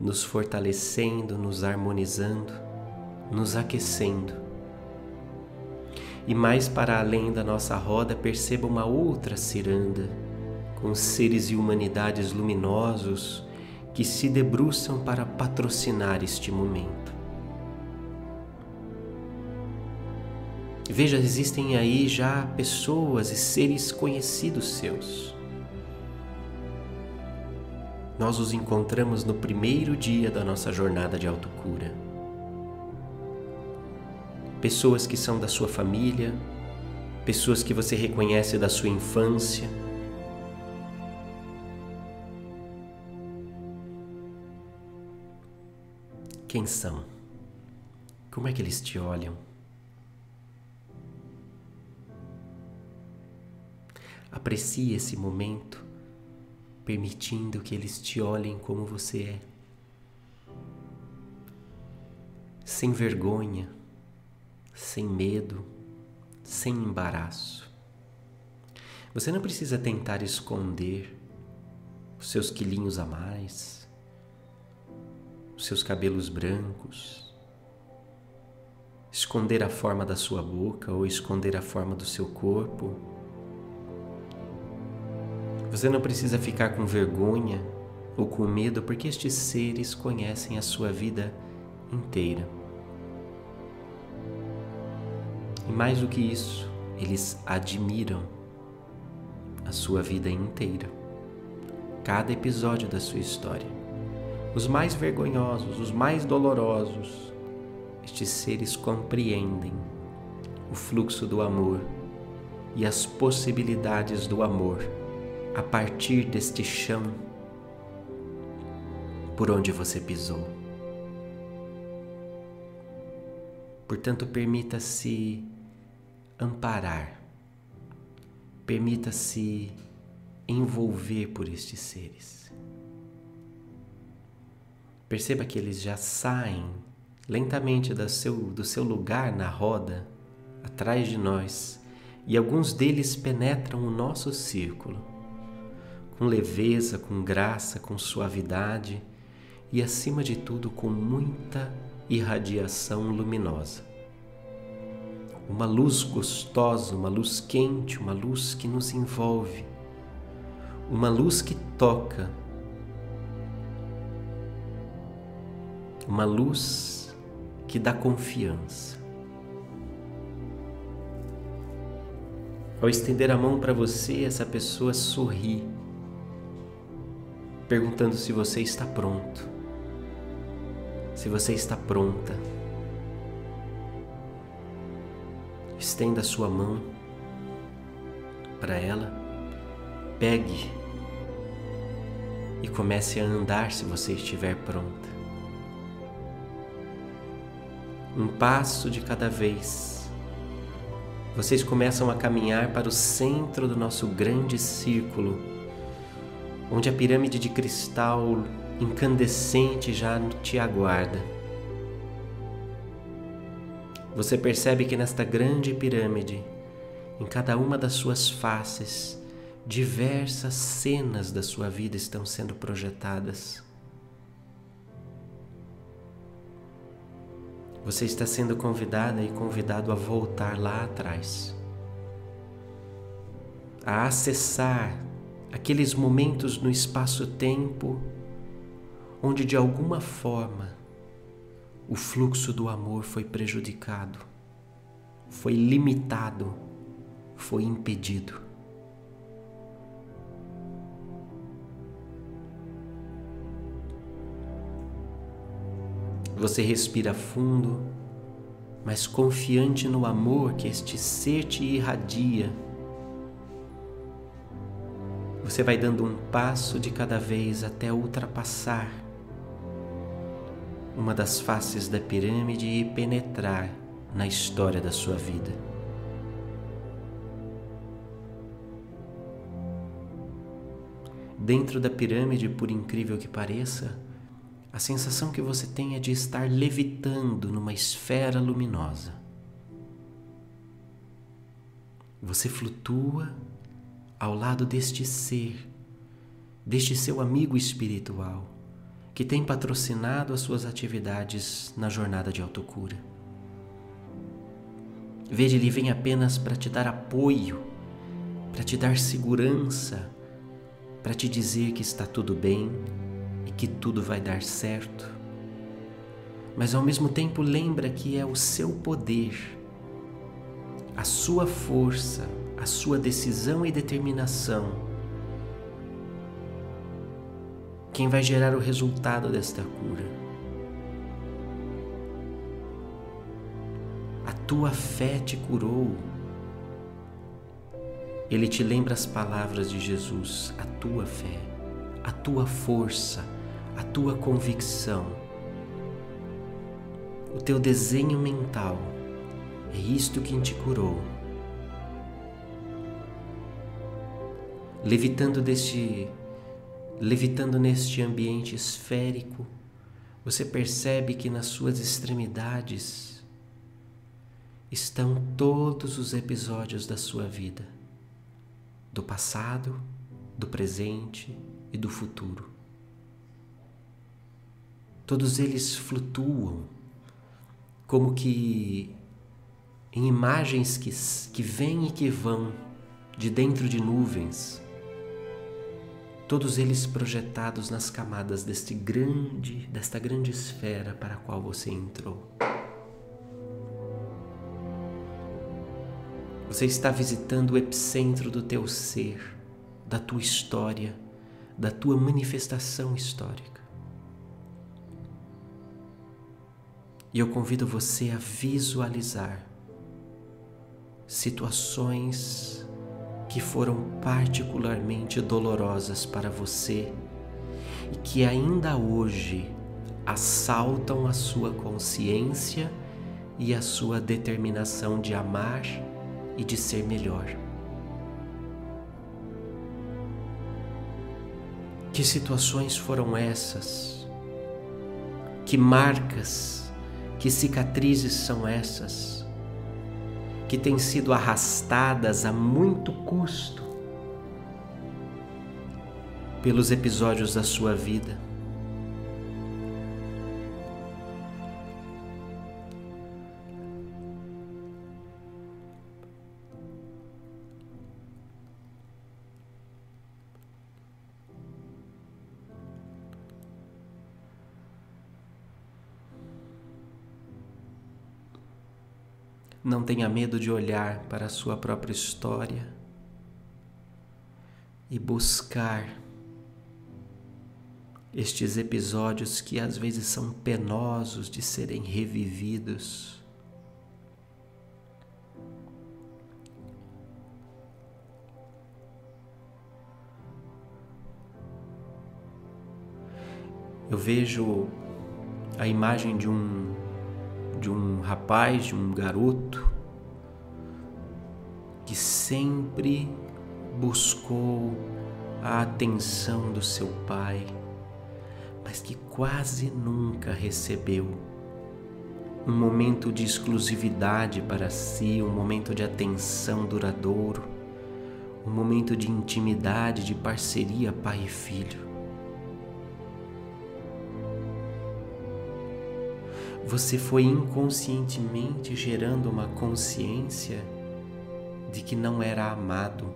nos fortalecendo, nos harmonizando, nos aquecendo. E mais para além da nossa roda, perceba uma outra ciranda, com seres e humanidades luminosos que se debruçam para patrocinar este momento. Veja, existem aí já pessoas e seres conhecidos seus. Nós os encontramos no primeiro dia da nossa jornada de autocura. Pessoas que são da sua família, pessoas que você reconhece da sua infância. Quem são? Como é que eles te olham? Aprecie esse momento, permitindo que eles te olhem como você é. Sem vergonha, sem medo, sem embaraço. Você não precisa tentar esconder os seus quilinhos a mais, os seus cabelos brancos, esconder a forma da sua boca ou esconder a forma do seu corpo você não precisa ficar com vergonha ou com medo, porque estes seres conhecem a sua vida inteira. E mais do que isso, eles admiram a sua vida inteira, cada episódio da sua história. Os mais vergonhosos, os mais dolorosos, estes seres compreendem o fluxo do amor e as possibilidades do amor a partir deste chão por onde você pisou. Portanto, permita-se amparar, permita-se envolver por estes seres. Perceba que eles já saem lentamente do seu, do seu lugar na roda, atrás de nós, e alguns deles penetram o nosso círculo com leveza, com graça, com suavidade e, acima de tudo, com muita irradiação luminosa. Uma luz gostosa, uma luz quente, uma luz que nos envolve, uma luz que toca, uma luz que dá confiança. Ao estender a mão para você, essa pessoa sorri perguntando se você está pronto, se você está pronta. Estenda a sua mão para ela, pegue e comece a andar se você estiver pronta. Um passo de cada vez. Vocês começam a caminhar para o centro do nosso grande círculo onde a pirâmide de cristal incandescente já te aguarda. Você percebe que nesta grande pirâmide em cada uma das suas faces, diversas cenas da sua vida estão sendo projetadas. Você está sendo convidada e convidado a voltar lá atrás, a acessar aqueles momentos no espaço-tempo onde de alguma forma o fluxo do amor foi prejudicado, foi limitado, foi impedido. Você respira fundo, mas confiante no amor que este ser te irradia. Você vai dando um passo de cada vez até ultrapassar uma das faces da pirâmide e penetrar na história da sua vida. Dentro da pirâmide, por incrível que pareça, a sensação que você tem é de estar levitando numa esfera luminosa. Você flutua ao lado deste ser, deste seu amigo espiritual, que tem patrocinado as suas atividades na jornada de autocura. Veja, ele vem apenas para te dar apoio, para te dar segurança, para te dizer que está tudo bem, e que tudo vai dar certo. Mas ao mesmo tempo lembra que é o seu poder, a sua força, a sua decisão e determinação quem vai gerar o resultado desta cura. A tua fé te curou. Ele te lembra as palavras de Jesus, a tua fé, a tua força, a tua convicção, o teu desenho mental. É isto que te curou. Levitando deste levitando neste ambiente esférico, você percebe que nas suas extremidades estão todos os episódios da sua vida, do passado, do presente e do futuro. Todos eles flutuam como que em imagens que, que vêm e que vão de dentro de nuvens, todos eles projetados nas camadas deste grande, desta grande esfera para a qual você entrou. Você está visitando o epicentro do teu ser, da tua história, da tua manifestação histórica. E eu convido você a visualizar situações que foram particularmente dolorosas para você e que ainda hoje assaltam a sua consciência e a sua determinação de amar e de ser melhor. Que situações foram essas? Que marcas que cicatrizes são essas que têm sido arrastadas a muito custo pelos episódios da sua vida? Não tenha medo de olhar para a sua própria história e buscar estes episódios que às vezes são penosos de serem revividos. Eu vejo a imagem de um de um rapaz, de um garoto que sempre buscou a atenção do seu pai, mas que quase nunca recebeu um momento de exclusividade para si, um momento de atenção duradouro, um momento de intimidade, de parceria pai e filho. Você foi inconscientemente gerando uma consciência de que não era amado,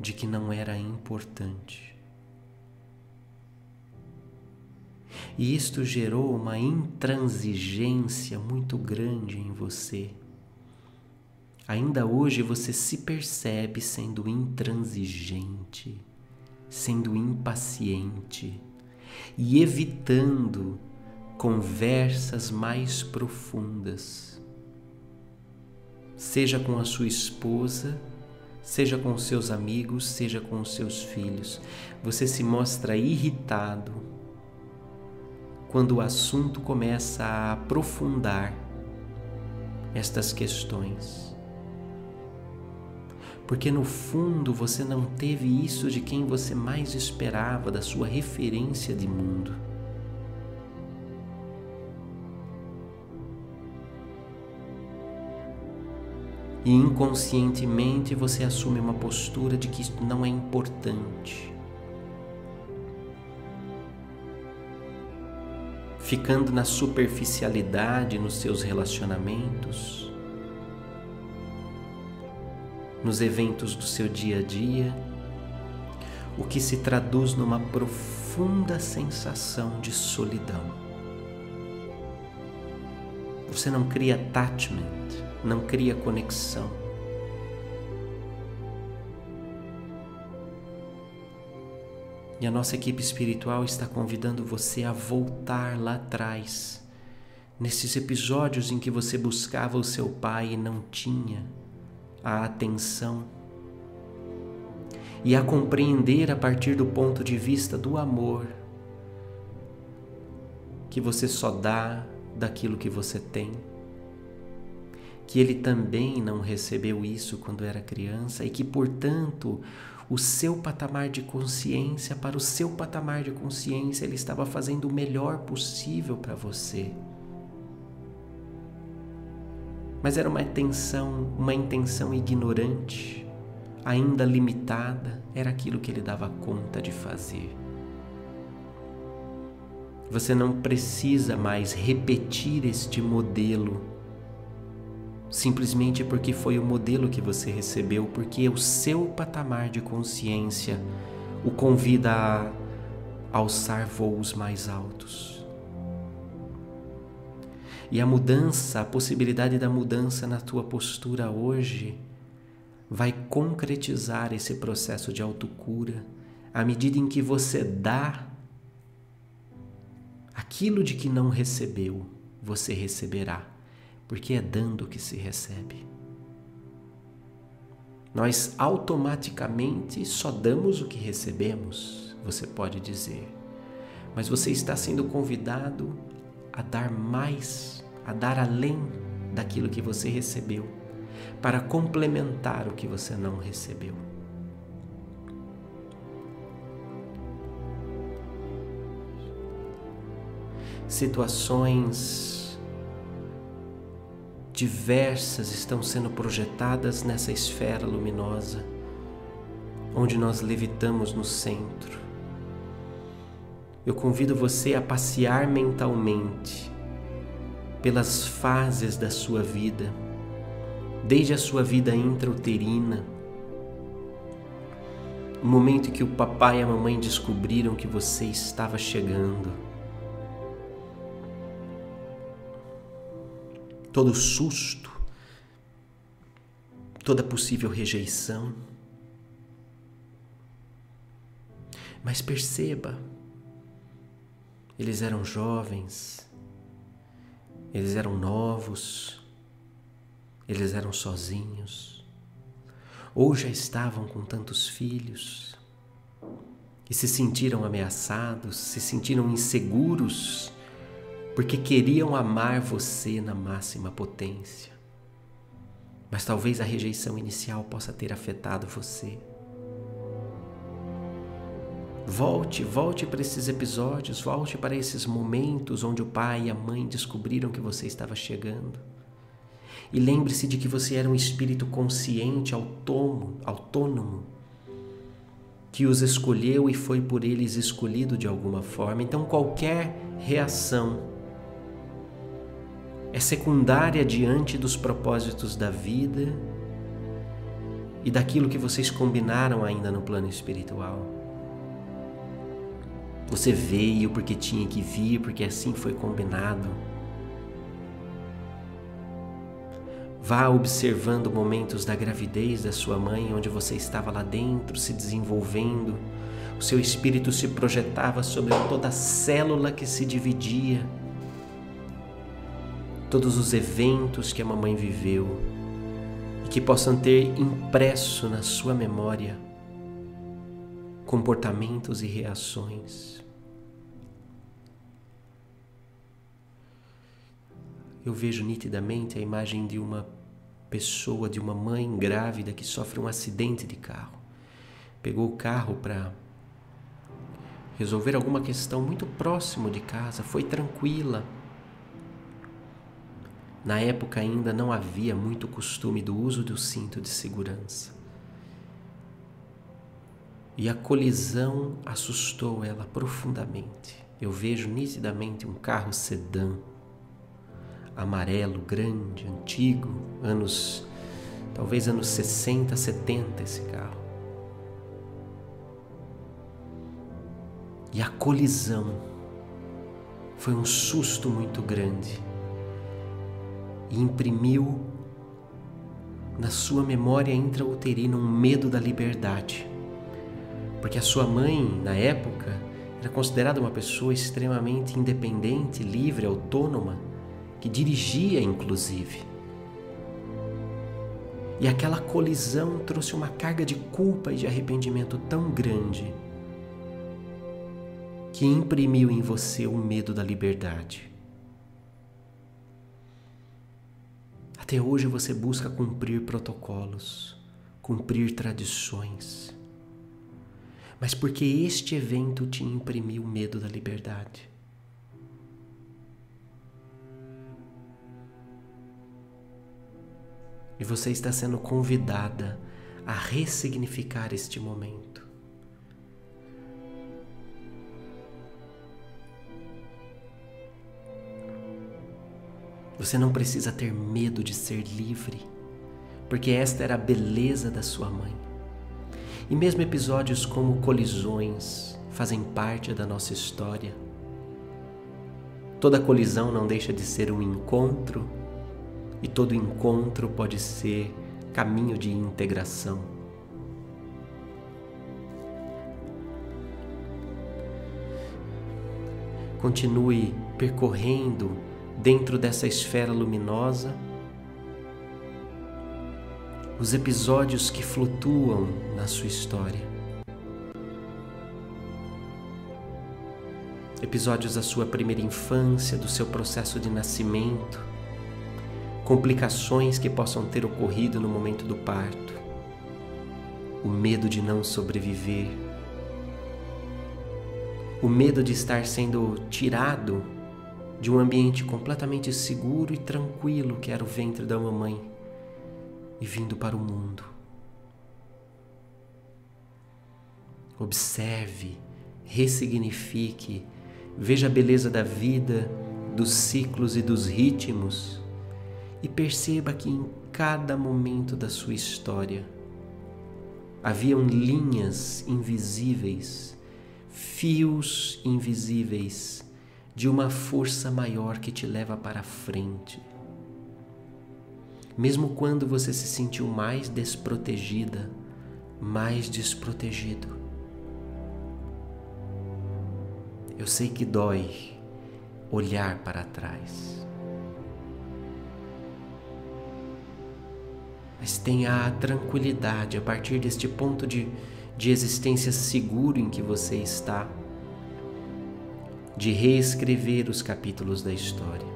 de que não era importante. E isto gerou uma intransigência muito grande em você. Ainda hoje você se percebe sendo intransigente, sendo impaciente e evitando conversas mais profundas, seja com a sua esposa, seja com seus amigos, seja com seus filhos. Você se mostra irritado quando o assunto começa a aprofundar estas questões. Porque no fundo você não teve isso de quem você mais esperava, da sua referência de mundo. E inconscientemente você assume uma postura de que isto não é importante ficando na superficialidade nos seus relacionamentos, nos eventos do seu dia a dia, o que se traduz numa profunda sensação de solidão. Você não cria attachment, não cria conexão. E a nossa equipe espiritual está convidando você a voltar lá atrás, nesses episódios em que você buscava o seu pai e não tinha a atenção, e a compreender a partir do ponto de vista do amor, que você só dá daquilo que você tem, que ele também não recebeu isso quando era criança e que, portanto, o seu patamar de consciência, para o seu patamar de consciência, ele estava fazendo o melhor possível para você. Mas era uma intenção, uma intenção ignorante, ainda limitada, era aquilo que ele dava conta de fazer. Você não precisa mais repetir este modelo simplesmente porque foi o modelo que você recebeu, porque o seu patamar de consciência o convida a alçar voos mais altos. E a mudança, a possibilidade da mudança na tua postura hoje vai concretizar esse processo de autocura à medida em que você dá aquilo de que não recebeu, você receberá porque é dando que se recebe. Nós automaticamente só damos o que recebemos, você pode dizer, mas você está sendo convidado a dar mais, a dar além daquilo que você recebeu, para complementar o que você não recebeu. Situações diversas estão sendo projetadas nessa esfera luminosa, onde nós levitamos no centro. Eu convido você a passear mentalmente pelas fases da sua vida, desde a sua vida intrauterina, o momento em que o papai e a mamãe descobriram que você estava chegando todo susto, toda possível rejeição. Mas perceba, eles eram jovens, eles eram novos, eles eram sozinhos, ou já estavam com tantos filhos e se sentiram ameaçados, se sentiram inseguros porque queriam amar você na máxima potência. Mas talvez a rejeição inicial possa ter afetado você. Volte, volte para esses episódios, volte para esses momentos onde o pai e a mãe descobriram que você estava chegando. E lembre-se de que você era um espírito consciente, autônomo, autônomo, que os escolheu e foi por eles escolhido de alguma forma. Então, qualquer reação é secundária diante dos propósitos da vida e daquilo que vocês combinaram ainda no plano espiritual. Você veio porque tinha que vir, porque assim foi combinado. Vá observando momentos da gravidez da sua mãe, onde você estava lá dentro, se desenvolvendo. O seu espírito se projetava sobre toda célula que se dividia. Todos os eventos que a mamãe viveu e que possam ter impresso na sua memória comportamentos e reações. Eu vejo nitidamente a imagem de uma pessoa, de uma mãe grávida que sofre um acidente de carro. Pegou o carro para resolver alguma questão muito próximo de casa, foi tranquila. Na época ainda não havia muito costume do uso do cinto de segurança. E a colisão assustou ela profundamente. Eu vejo nitidamente um carro sedã, amarelo, grande, antigo, anos, talvez anos 60, 70 esse carro. E a colisão foi um susto muito grande e imprimiu na sua memória intrauterina um medo da liberdade porque a sua mãe, na época, era considerada uma pessoa extremamente independente, livre, autônoma, que dirigia inclusive. E aquela colisão trouxe uma carga de culpa e de arrependimento tão grande que imprimiu em você o medo da liberdade. Até hoje você busca cumprir protocolos, cumprir tradições mas porque este evento te imprimiu medo da liberdade. E você está sendo convidada a ressignificar este momento. Você não precisa ter medo de ser livre, porque esta era a beleza da sua mãe. E mesmo episódios como colisões fazem parte da nossa história. Toda colisão não deixa de ser um encontro, e todo encontro pode ser caminho de integração. Continue percorrendo dentro dessa esfera luminosa os episódios que flutuam na sua história. Episódios da sua primeira infância, do seu processo de nascimento, complicações que possam ter ocorrido no momento do parto, o medo de não sobreviver, o medo de estar sendo tirado de um ambiente completamente seguro e tranquilo que era o ventre da mamãe e vindo para o mundo. Observe, ressignifique, veja a beleza da vida, dos ciclos e dos ritmos e perceba que em cada momento da sua história haviam linhas invisíveis, fios invisíveis de uma força maior que te leva para frente mesmo quando você se sentiu mais desprotegida, mais desprotegido. Eu sei que dói olhar para trás. Mas tenha a tranquilidade a partir deste ponto de, de existência seguro em que você está, de reescrever os capítulos da história.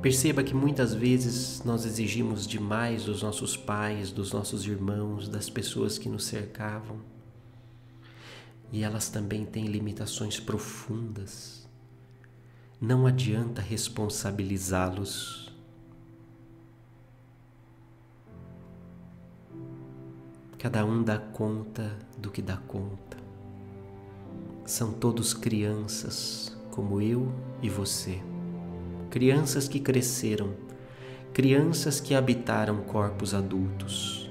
Perceba que muitas vezes nós exigimos demais dos nossos pais, dos nossos irmãos, das pessoas que nos cercavam. E elas também têm limitações profundas. Não adianta responsabilizá-los. Cada um dá conta do que dá conta. São todos crianças, como eu e você crianças que cresceram, crianças que habitaram corpos adultos,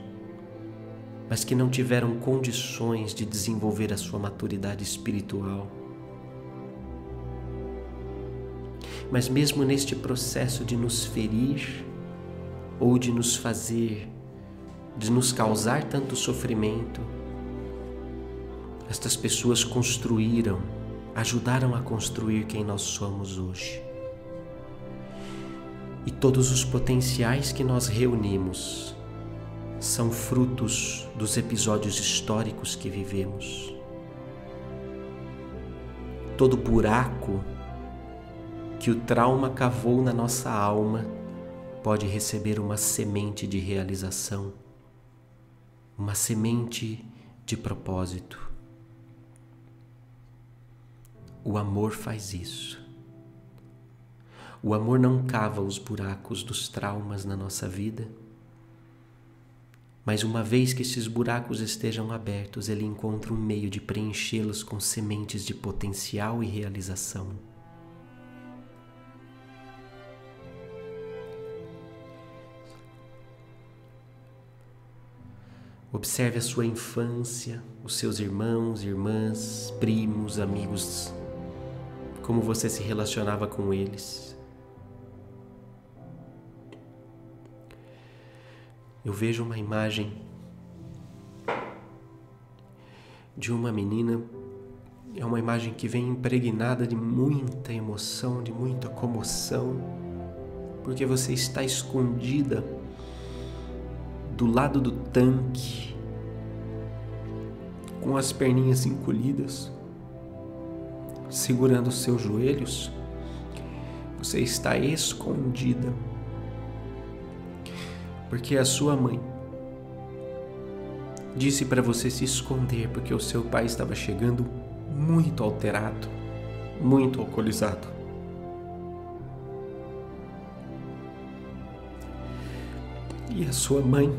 mas que não tiveram condições de desenvolver a sua maturidade espiritual. Mas mesmo neste processo de nos ferir ou de nos fazer, de nos causar tanto sofrimento, estas pessoas construíram, ajudaram a construir quem nós somos hoje. E todos os potenciais que nós reunimos são frutos dos episódios históricos que vivemos. Todo buraco que o trauma cavou na nossa alma pode receber uma semente de realização, uma semente de propósito. O amor faz isso. O amor não cava os buracos dos traumas na nossa vida, mas uma vez que esses buracos estejam abertos, ele encontra um meio de preenchê-los com sementes de potencial e realização. Observe a sua infância, os seus irmãos, irmãs, primos, amigos, como você se relacionava com eles. eu vejo uma imagem de uma menina. É uma imagem que vem impregnada de muita emoção, de muita comoção, porque você está escondida do lado do tanque, com as perninhas encolhidas, segurando os seus joelhos. Você está escondida porque a sua mãe disse para você se esconder porque o seu pai estava chegando muito alterado, muito alcoolizado. E a sua mãe,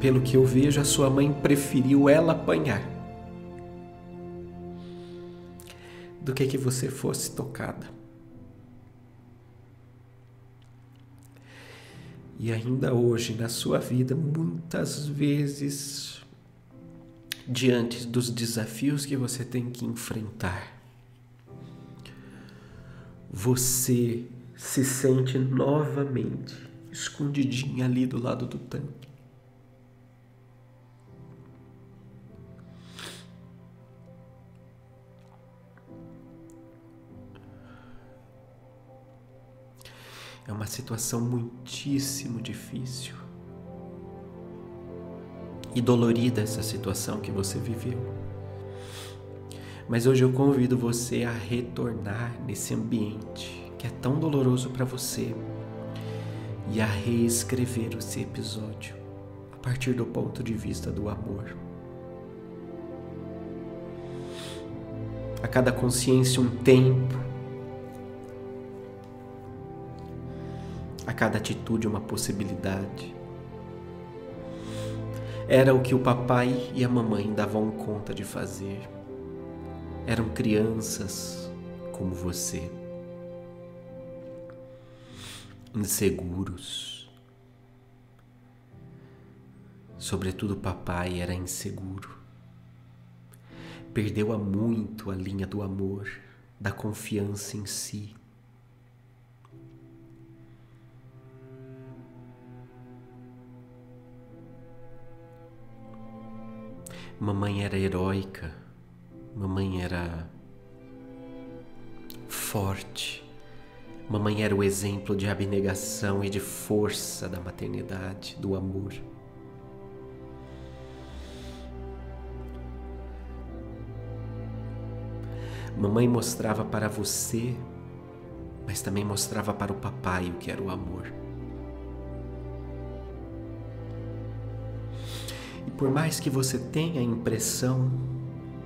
pelo que eu vejo, a sua mãe preferiu ela apanhar do que que você fosse tocada. E ainda hoje na sua vida, muitas vezes, diante dos desafios que você tem que enfrentar, você se sente novamente escondidinha ali do lado do tanque. É uma situação muitíssimo difícil e dolorida essa situação que você viveu. Mas hoje eu convido você a retornar nesse ambiente que é tão doloroso para você e a reescrever esse episódio a partir do ponto de vista do amor. A cada consciência um tempo a cada atitude uma possibilidade. Era o que o papai e a mamãe davam conta de fazer. Eram crianças como você, inseguros. Sobretudo, papai era inseguro. Perdeu há muito a linha do amor, da confiança em si. Mamãe era heróica, mamãe era forte, mamãe era o exemplo de abnegação e de força da maternidade, do amor. Mamãe mostrava para você mas também mostrava para o papai o que era o amor. E por mais que você tenha a impressão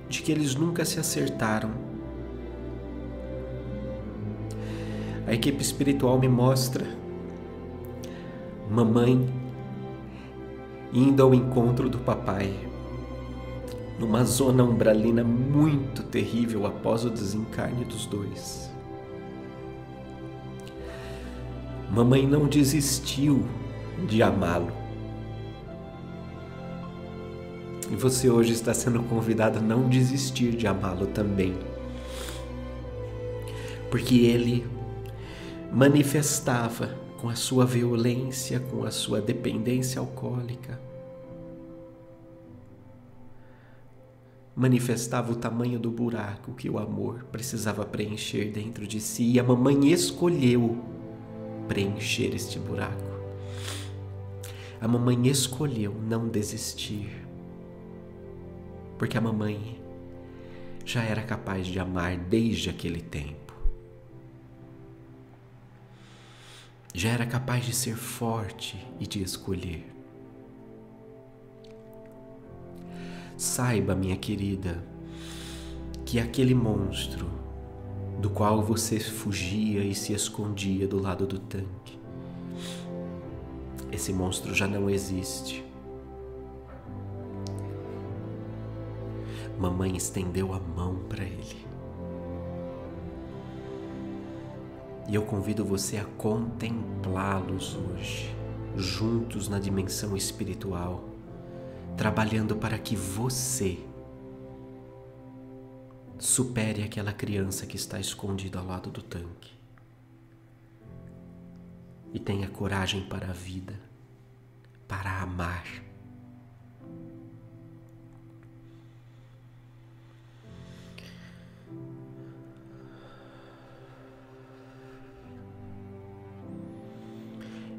de que eles nunca se acertaram, a equipe espiritual me mostra mamãe indo ao encontro do papai numa zona umbralina muito terrível após o desencarne dos dois. Mamãe não desistiu de amá-lo. E você hoje está sendo convidado a não desistir de amá-lo também. Porque ele manifestava com a sua violência, com a sua dependência alcoólica, manifestava o tamanho do buraco que o amor precisava preencher dentro de si e a mamãe escolheu preencher este buraco. A mamãe escolheu não desistir, porque a mamãe já era capaz de amar desde aquele tempo. Já era capaz de ser forte e de escolher. Saiba, minha querida, que aquele monstro do qual você fugia e se escondia do lado do tanque. Esse monstro já não existe. Mamãe estendeu a mão para ele. E eu convido você a contemplá-los hoje, juntos na dimensão espiritual, trabalhando para que você supere aquela criança que está escondida ao lado do tanque. E tenha coragem para a vida, para amar.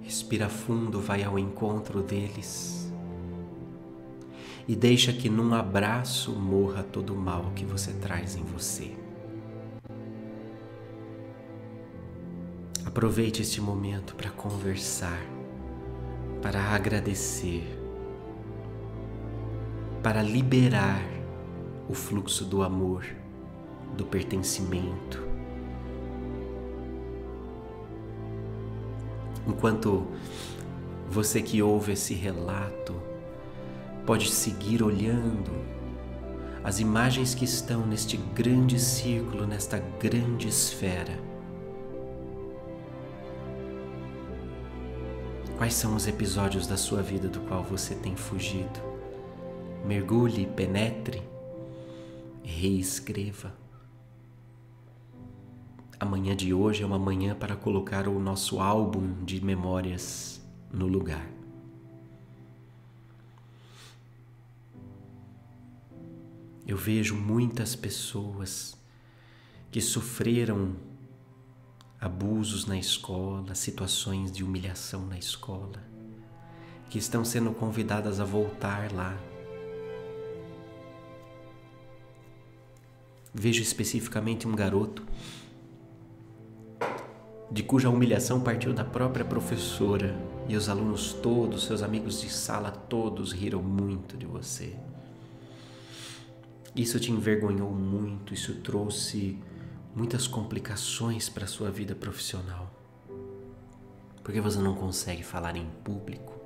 Respira fundo, vai ao encontro deles e deixa que num abraço morra todo o mal que você traz em você. Aproveite este momento para conversar, para agradecer, para liberar o fluxo do amor, do pertencimento. Enquanto você que ouve esse relato pode seguir olhando as imagens que estão neste grande círculo, nesta grande esfera. Quais são os episódios da sua vida do qual você tem fugido? Mergulhe, penetre, reescreva. A manhã de hoje é uma manhã para colocar o nosso álbum de memórias no lugar. Eu vejo muitas pessoas que sofreram abusos na escola, situações de humilhação na escola, que estão sendo convidadas a voltar lá. Vejo especificamente um garoto de cuja humilhação partiu da própria professora e os alunos todos, seus amigos de sala todos riram muito de você. Isso te envergonhou muito, isso trouxe muitas complicações para sua vida profissional. Porque você não consegue falar em público.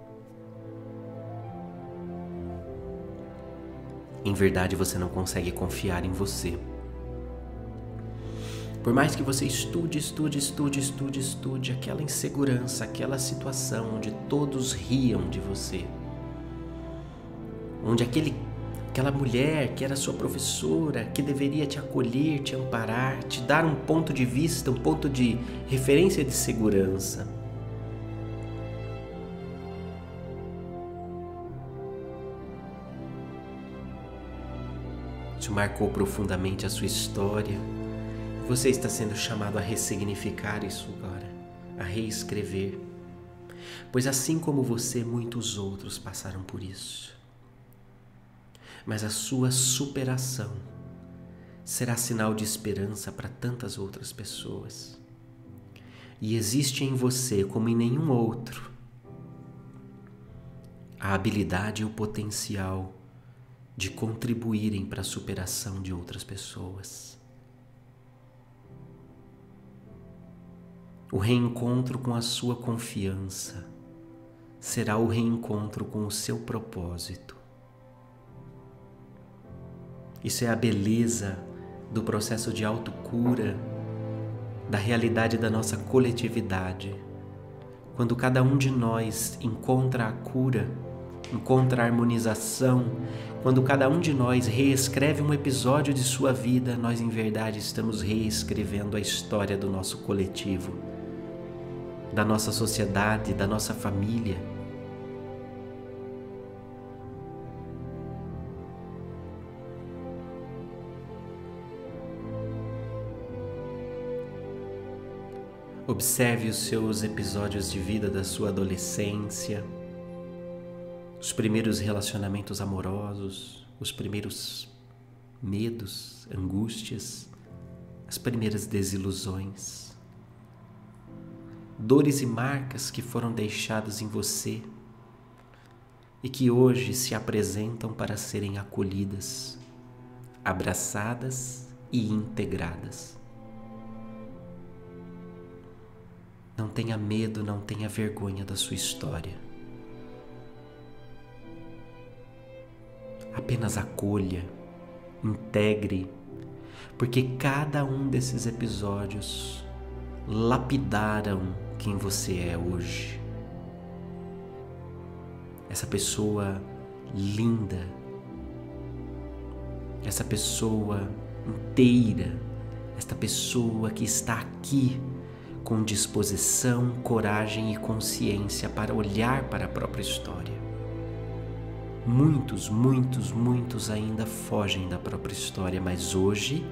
Em verdade, você não consegue confiar em você. Por mais que você estude, estude, estude, estude, estude, aquela insegurança, aquela situação onde todos riam de você, onde aquele aquela mulher que era sua professora, que deveria te acolher, te amparar, te dar um ponto de vista, um ponto de referência de segurança. Isso marcou profundamente a sua história. Você está sendo chamado a ressignificar isso agora, a reescrever. Pois assim como você, muitos outros passaram por isso mas a sua superação será sinal de esperança para tantas outras pessoas. E existe em você, como em nenhum outro, a habilidade e o potencial de contribuírem para a superação de outras pessoas. O reencontro com a sua confiança será o reencontro com o seu propósito. Isso é a beleza do processo de autocura, da realidade da nossa coletividade. Quando cada um de nós encontra a cura, encontra a harmonização, quando cada um de nós reescreve um episódio de sua vida, nós em verdade estamos reescrevendo a história do nosso coletivo, da nossa sociedade, da nossa família. Observe os seus episódios de vida da sua adolescência, os primeiros relacionamentos amorosos, os primeiros medos, angústias, as primeiras desilusões, dores e marcas que foram deixadas em você e que hoje se apresentam para serem acolhidas, abraçadas e integradas. Não tenha medo, não tenha vergonha da sua história. Apenas acolha, integre, porque cada um desses episódios lapidaram quem você é hoje. Essa pessoa linda, essa pessoa inteira, esta pessoa que está aqui com disposição, coragem e consciência para olhar para a própria história. Muitos, muitos, muitos ainda fogem da própria história, mas hoje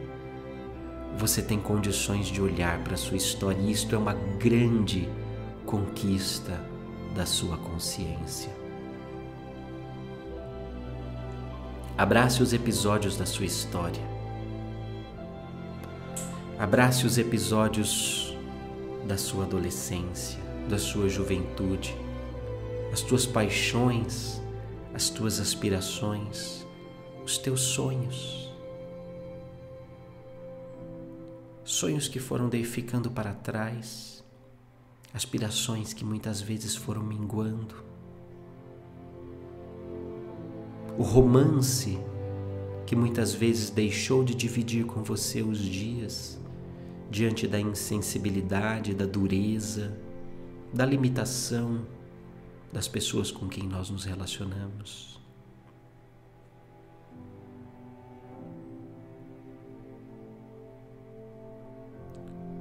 você tem condições de olhar para a sua história e isto é uma grande conquista da sua consciência. Abrace os episódios da sua história. Abrace os episódios da sua adolescência, da sua juventude, as tuas paixões, as tuas aspirações, os teus sonhos. Sonhos que foram ficando para trás, aspirações que muitas vezes foram minguando. O romance que muitas vezes deixou de dividir com você os dias diante da insensibilidade, da dureza, da limitação das pessoas com quem nós nos relacionamos.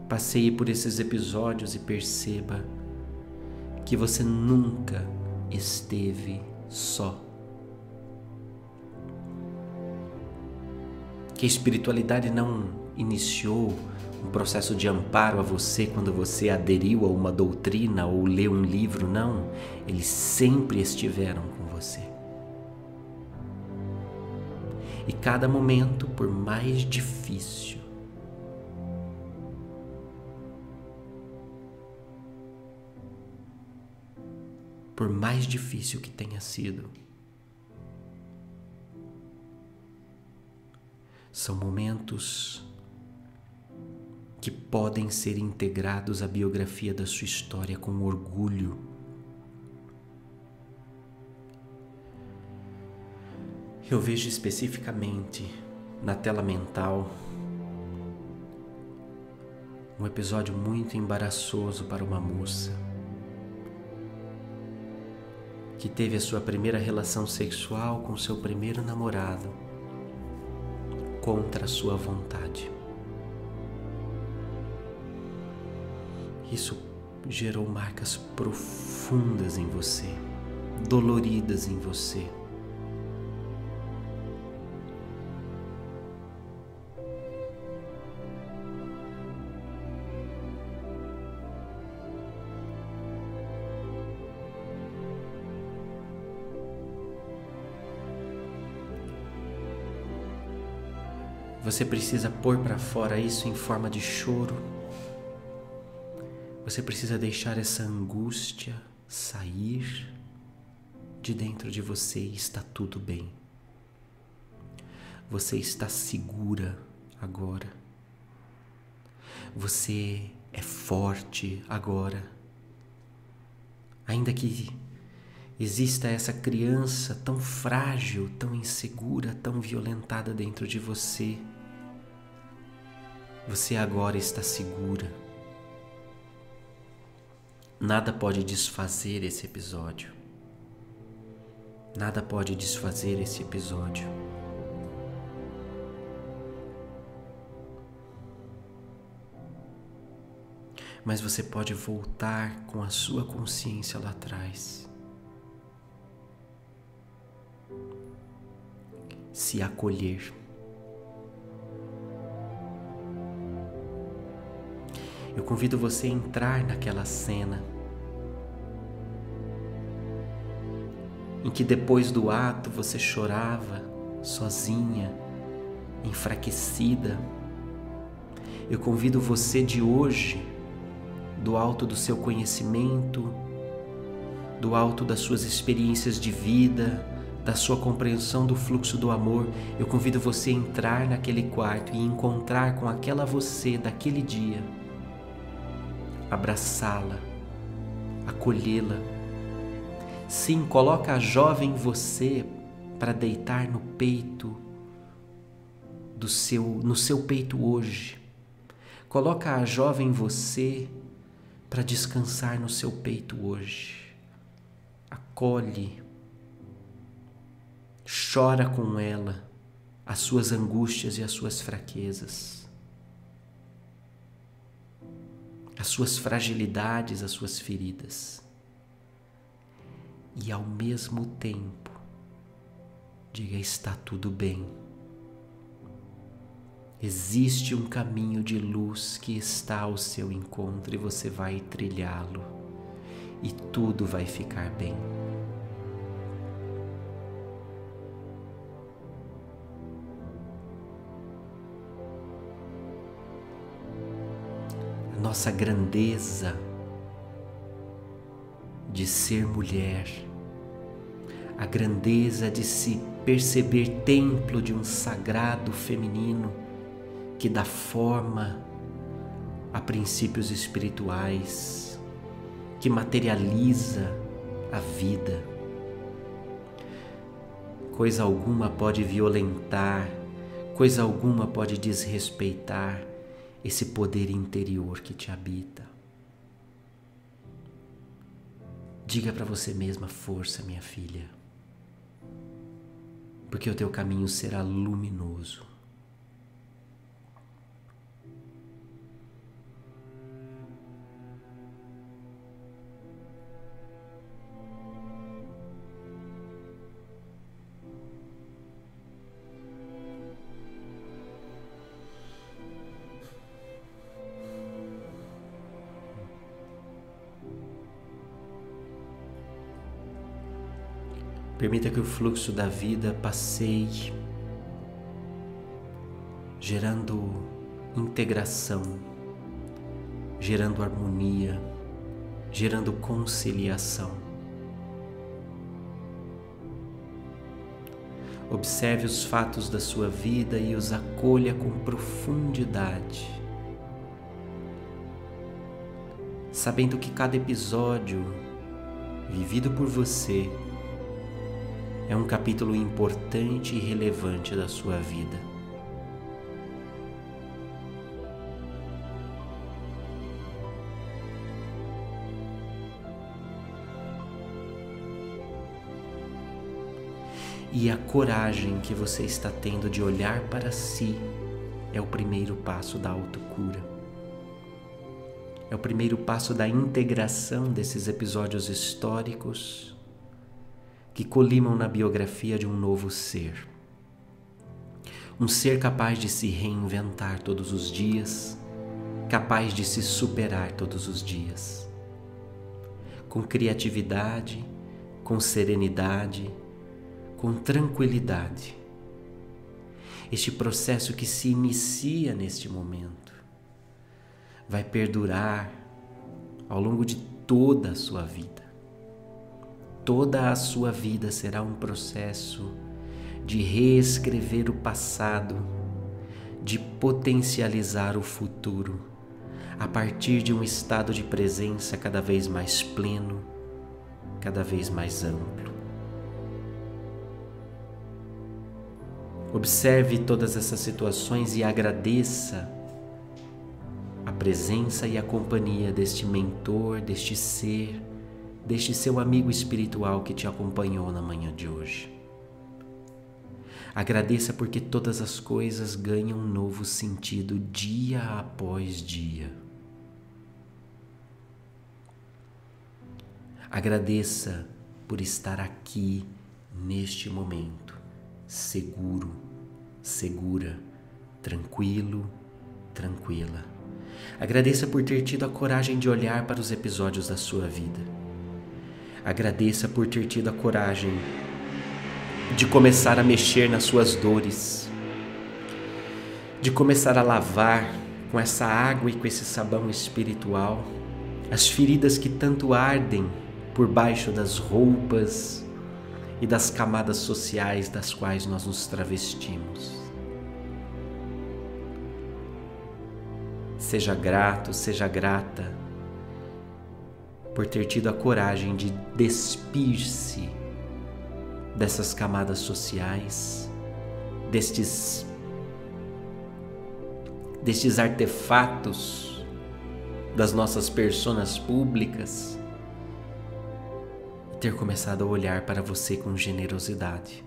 Passeie por esses episódios e perceba que você nunca esteve só. Que a espiritualidade não iniciou um processo de amparo a você quando você aderiu a uma doutrina ou leu um livro, não. Eles sempre estiveram com você. E cada momento, por mais difícil, por mais difícil que tenha sido, são momentos que podem ser integrados à biografia da sua história com orgulho. Eu vejo especificamente na tela mental um episódio muito embaraçoso para uma moça que teve a sua primeira relação sexual com seu primeiro namorado contra sua vontade. Isso gerou marcas profundas em você, doloridas em você. Você precisa pôr para fora isso em forma de choro, Você precisa deixar essa angústia sair de dentro de você e está tudo bem. Você está segura agora. Você é forte agora. Ainda que exista essa criança tão frágil, tão insegura, tão violentada dentro de você, você agora está segura. Nada pode desfazer esse episódio. Nada pode desfazer esse episódio. Mas você pode voltar com a sua consciência lá atrás. Se acolher. Eu convido você a entrar naquela cena em que depois do ato você chorava sozinha, enfraquecida. Eu convido você de hoje, do alto do seu conhecimento, do alto das suas experiências de vida, da sua compreensão do fluxo do amor, eu convido você a entrar naquele quarto e encontrar com aquela você daquele dia, abraçá-la, acolhê-la Sim, coloca a jovem você para deitar no peito do seu no seu peito hoje. Coloca a jovem você para descansar no seu peito hoje. Acolhe. Chora com ela as suas angústias e as suas fraquezas. As suas fragilidades, as suas feridas e ao mesmo tempo diga: está tudo bem. Existe um caminho de luz que está ao seu encontro e você vai trilhá-lo, e tudo vai ficar bem. Nossa grandeza de ser mulher, a grandeza de se perceber templo de um sagrado feminino que dá forma a princípios espirituais, que materializa a vida. Coisa alguma pode violentar, coisa alguma pode desrespeitar esse poder interior que te habita. Diga para você mesma: força, minha filha, porque o teu caminho será luminoso. Permita que o fluxo da vida passeie, gerando integração, gerando harmonia, gerando conciliação. Observe os fatos da sua vida e os acolha com profundidade, sabendo que cada episódio vivido por você é um capítulo importante e relevante da sua vida. E a coragem que você está tendo de olhar para si é o primeiro passo da autocura. É o primeiro passo da integração desses episódios históricos que colimam na biografia de um novo ser. Um ser capaz de se reinventar todos os dias, capaz de se superar todos os dias. Com criatividade, com serenidade, com tranquilidade. Este processo que se inicia neste momento vai perdurar ao longo de toda a sua vida. Toda a sua vida será um processo de reescrever o passado, de potencializar o futuro, a partir de um estado de presença cada vez mais pleno, cada vez mais amplo. Observe todas essas situações e agradeça a presença e a companhia deste mentor, deste ser, deste seu amigo espiritual que te acompanhou na manhã de hoje. Agradeça porque todas as coisas ganham um novo sentido dia após dia. Agradeça por estar aqui neste momento, seguro, segura, tranquilo, tranquila. Agradeça por ter tido a coragem de olhar para os episódios da sua vida. Agradeça por ter tido a coragem de começar a mexer nas suas dores, de começar a lavar com essa água e com esse sabão espiritual as feridas que tanto ardem por baixo das roupas e das camadas sociais das quais nós nos travestimos. Seja grato, seja grata por ter tido a coragem de despir-se dessas camadas sociais, destes destes artefatos das nossas personas públicas e ter começado a olhar para você com generosidade.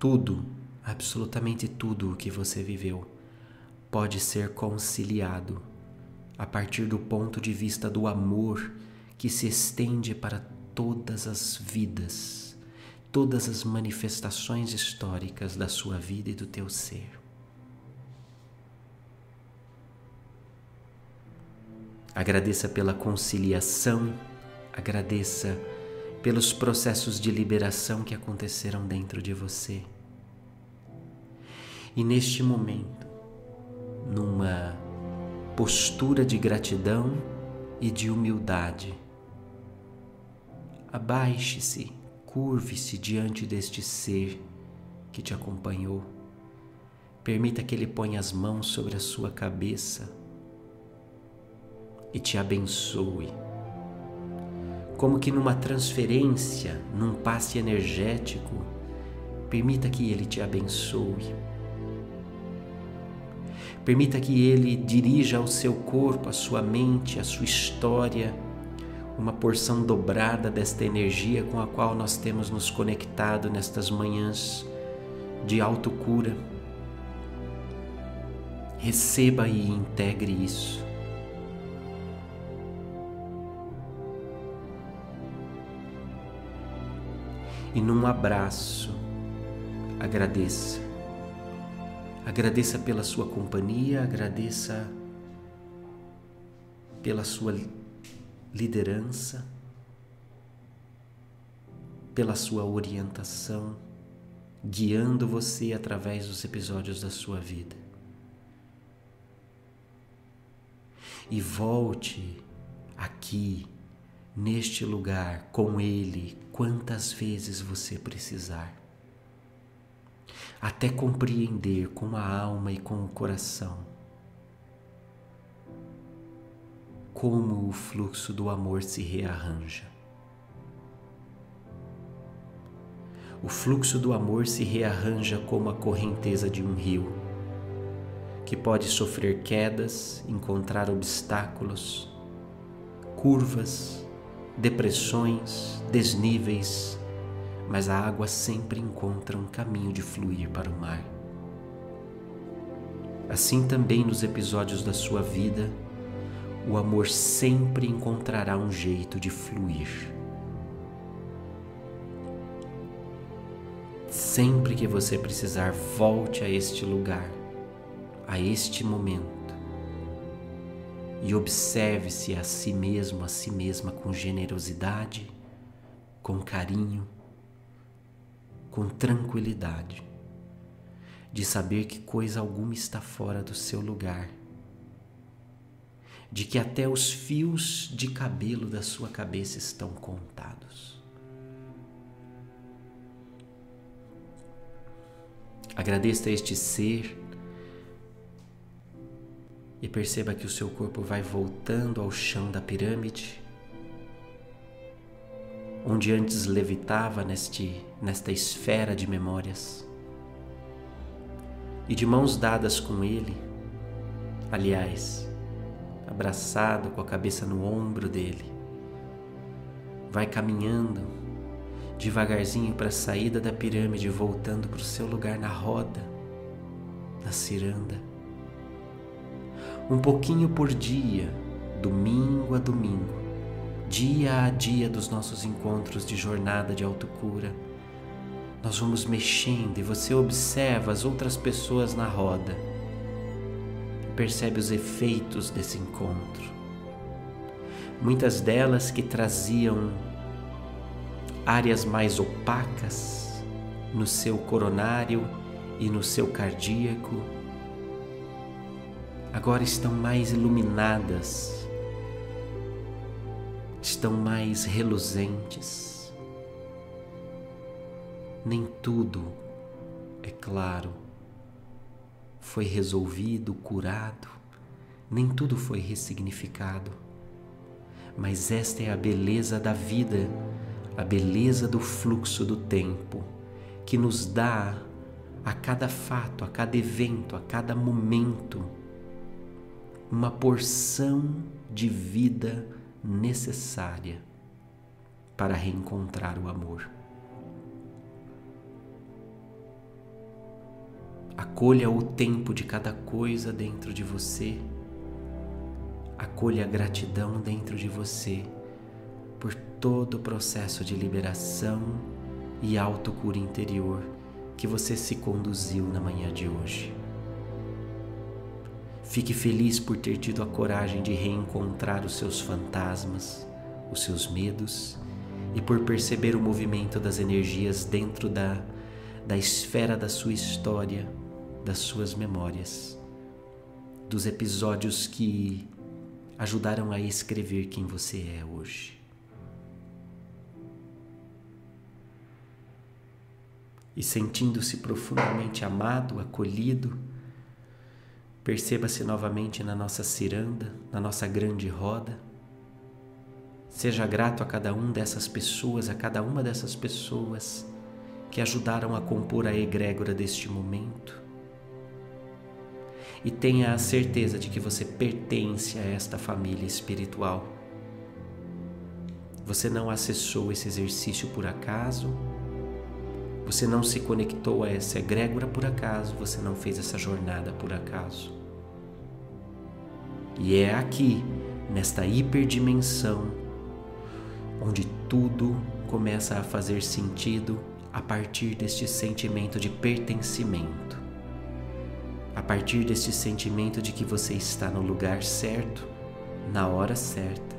Tudo, absolutamente tudo o que você viveu pode ser conciliado a partir do ponto de vista do amor que se estende para todas as vidas, todas as manifestações históricas da sua vida e do teu ser. Agradeça pela conciliação, agradeça pelos processos de liberação que aconteceram dentro de você. E neste momento, numa postura de gratidão e de humildade, Abaixe-se, curve-se diante deste ser que te acompanhou. Permita que ele ponha as mãos sobre a sua cabeça e te abençoe. Como que numa transferência, num passe energético, permita que ele te abençoe. Permita que ele dirija ao seu corpo, a sua mente, a sua história uma porção dobrada desta energia com a qual nós temos nos conectado nestas manhãs de autocura. Receba e integre isso. E num abraço, agradeça. Agradeça pela sua companhia, agradeça pela sua liderança, pela sua orientação, guiando você através dos episódios da sua vida. E volte aqui, neste lugar, com Ele, quantas vezes você precisar, até compreender com a alma e com o coração como o fluxo do amor se rearranja. O fluxo do amor se rearranja como a correnteza de um rio, que pode sofrer quedas, encontrar obstáculos, curvas, depressões, desníveis, mas a água sempre encontra um caminho de fluir para o mar. Assim também nos episódios da sua vida, o amor sempre encontrará um jeito de fluir. Sempre que você precisar, volte a este lugar, a este momento, e observe-se a si mesmo, a si mesma com generosidade, com carinho, com tranquilidade, de saber que coisa alguma está fora do seu lugar de que até os fios de cabelo da sua cabeça estão contados. Agradeça a este ser e perceba que o seu corpo vai voltando ao chão da pirâmide, onde antes levitava neste, nesta esfera de memórias. E de mãos dadas com ele, aliás, abraçado com a cabeça no ombro dele, vai caminhando devagarzinho para a saída da pirâmide, voltando para o seu lugar na roda, na ciranda. Um pouquinho por dia, domingo a domingo, dia a dia dos nossos encontros de jornada de autocura, nós vamos mexendo e você observa as outras pessoas na roda. E percebe os efeitos desse encontro. Muitas delas que traziam áreas mais opacas no seu coronário e no seu cardíaco, agora estão mais iluminadas, estão mais reluzentes. Nem tudo, é claro, foi resolvido, curado, nem tudo foi ressignificado, mas esta é a beleza da vida a beleza do fluxo do tempo que nos dá a cada fato, a cada evento, a cada momento, uma porção de vida necessária para reencontrar o amor. Acolha o tempo de cada coisa dentro de você, acolha a gratidão dentro de você por todo o processo de liberação e autocura interior que você se conduziu na manhã de hoje. Fique feliz por ter tido a coragem de reencontrar os seus fantasmas, os seus medos e por perceber o movimento das energias dentro da, da esfera da sua história, das suas memórias, dos episódios que ajudaram a escrever quem você é hoje. e sentindo-se profundamente amado, acolhido, perceba-se novamente na nossa ciranda, na nossa grande roda. Seja grato a cada um dessas pessoas, a cada uma dessas pessoas que ajudaram a compor a egrégora deste momento. E tenha a certeza de que você pertence a esta família espiritual. Você não acessou esse exercício por acaso, você não se conectou a essa egrégora por acaso, você não fez essa jornada por acaso. E é aqui, nesta hiperdimensão, onde tudo começa a fazer sentido a partir deste sentimento de pertencimento. A partir deste sentimento de que você está no lugar certo, na hora certa,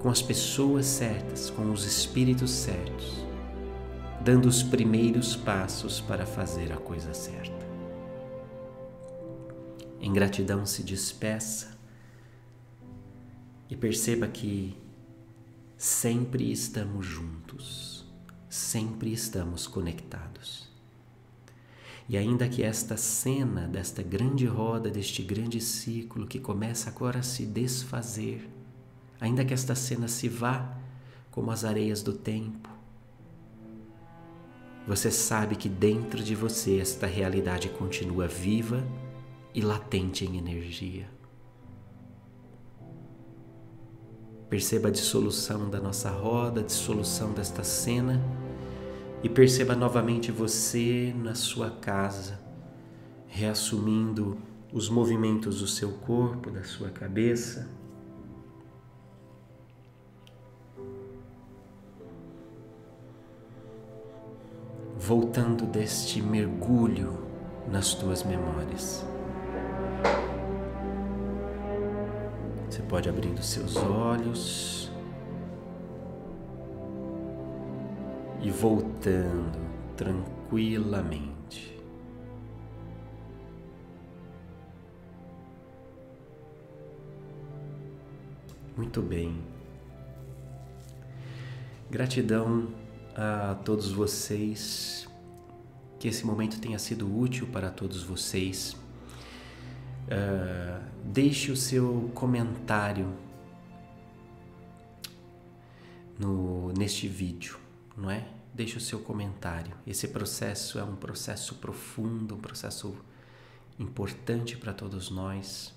com as pessoas certas, com os espíritos certos dando os primeiros passos para fazer a coisa certa. Em gratidão, se despeça e perceba que sempre estamos juntos, sempre estamos conectados. E ainda que esta cena desta grande roda, deste grande ciclo que começa agora a se desfazer, ainda que esta cena se vá como as areias do tempo, você sabe que dentro de você esta realidade continua viva e latente em energia. Perceba a dissolução da nossa roda, a dissolução desta cena e perceba novamente você na sua casa, reassumindo os movimentos do seu corpo, da sua cabeça voltando deste mergulho nas tuas memórias. Você pode abrindo seus olhos e voltando tranquilamente. Muito bem. Gratidão a todos vocês. Que esse momento tenha sido útil para todos vocês. Uh, deixe o seu comentário no, neste vídeo, não é? Deixe o seu comentário. Esse processo é um processo profundo, um processo importante para todos nós.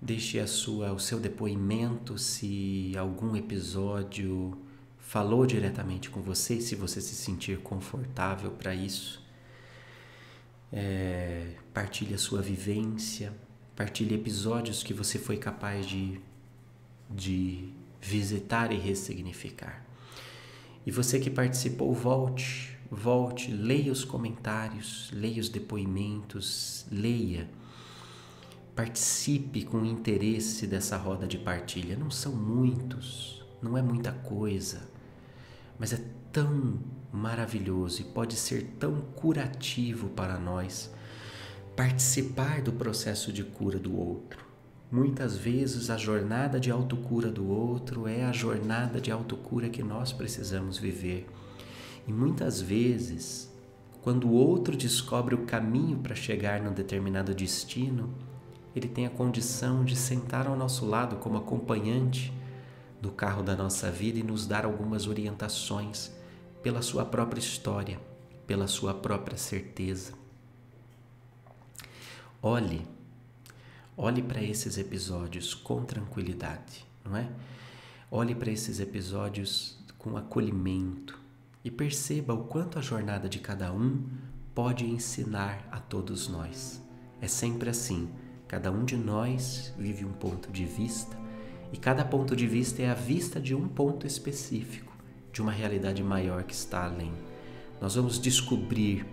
Deixe a sua, o seu depoimento se algum episódio falou diretamente com você, se você se sentir confortável para isso. É, partilhe a sua vivência, partilhe episódios que você foi capaz de, de visitar e ressignificar. E você que participou, volte, volte, leia os comentários, leia os depoimentos, leia Participe com interesse dessa roda de partilha. Não são muitos, não é muita coisa, mas é tão maravilhoso e pode ser tão curativo para nós participar do processo de cura do outro. Muitas vezes a jornada de autocura do outro é a jornada de autocura que nós precisamos viver. E muitas vezes, quando o outro descobre o caminho para chegar num determinado destino, ele tem a condição de sentar ao nosso lado como acompanhante no carro da nossa vida e nos dar algumas orientações pela sua própria história, pela sua própria certeza. Olhe, olhe para esses episódios com tranquilidade, não é? Olhe para esses episódios com acolhimento e perceba o quanto a jornada de cada um pode ensinar a todos nós. É sempre assim Cada um de nós vive um ponto de vista e cada ponto de vista é a vista de um ponto específico, de uma realidade maior que está além. Nós vamos descobrir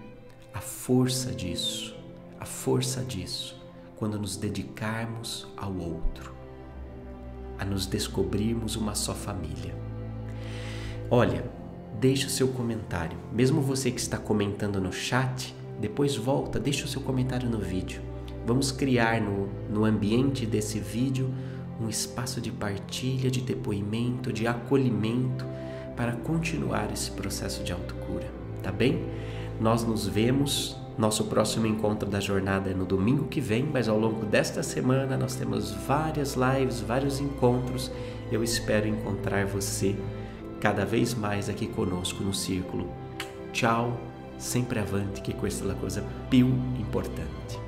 a força disso, a força disso, quando nos dedicarmos ao outro, a nos descobrirmos uma só família. Olha, deixe o seu comentário. Mesmo você que está comentando no chat, depois volta, deixe o seu comentário no vídeo Vamos criar no, no ambiente desse vídeo um espaço de partilha, de depoimento, de acolhimento para continuar esse processo de autocura, tá bem? Nós nos vemos. Nosso próximo encontro da jornada é no domingo que vem, mas ao longo desta semana nós temos várias lives, vários encontros. Eu espero encontrar você cada vez mais aqui conosco no círculo. Tchau, sempre avante, que questa é coisa più importante.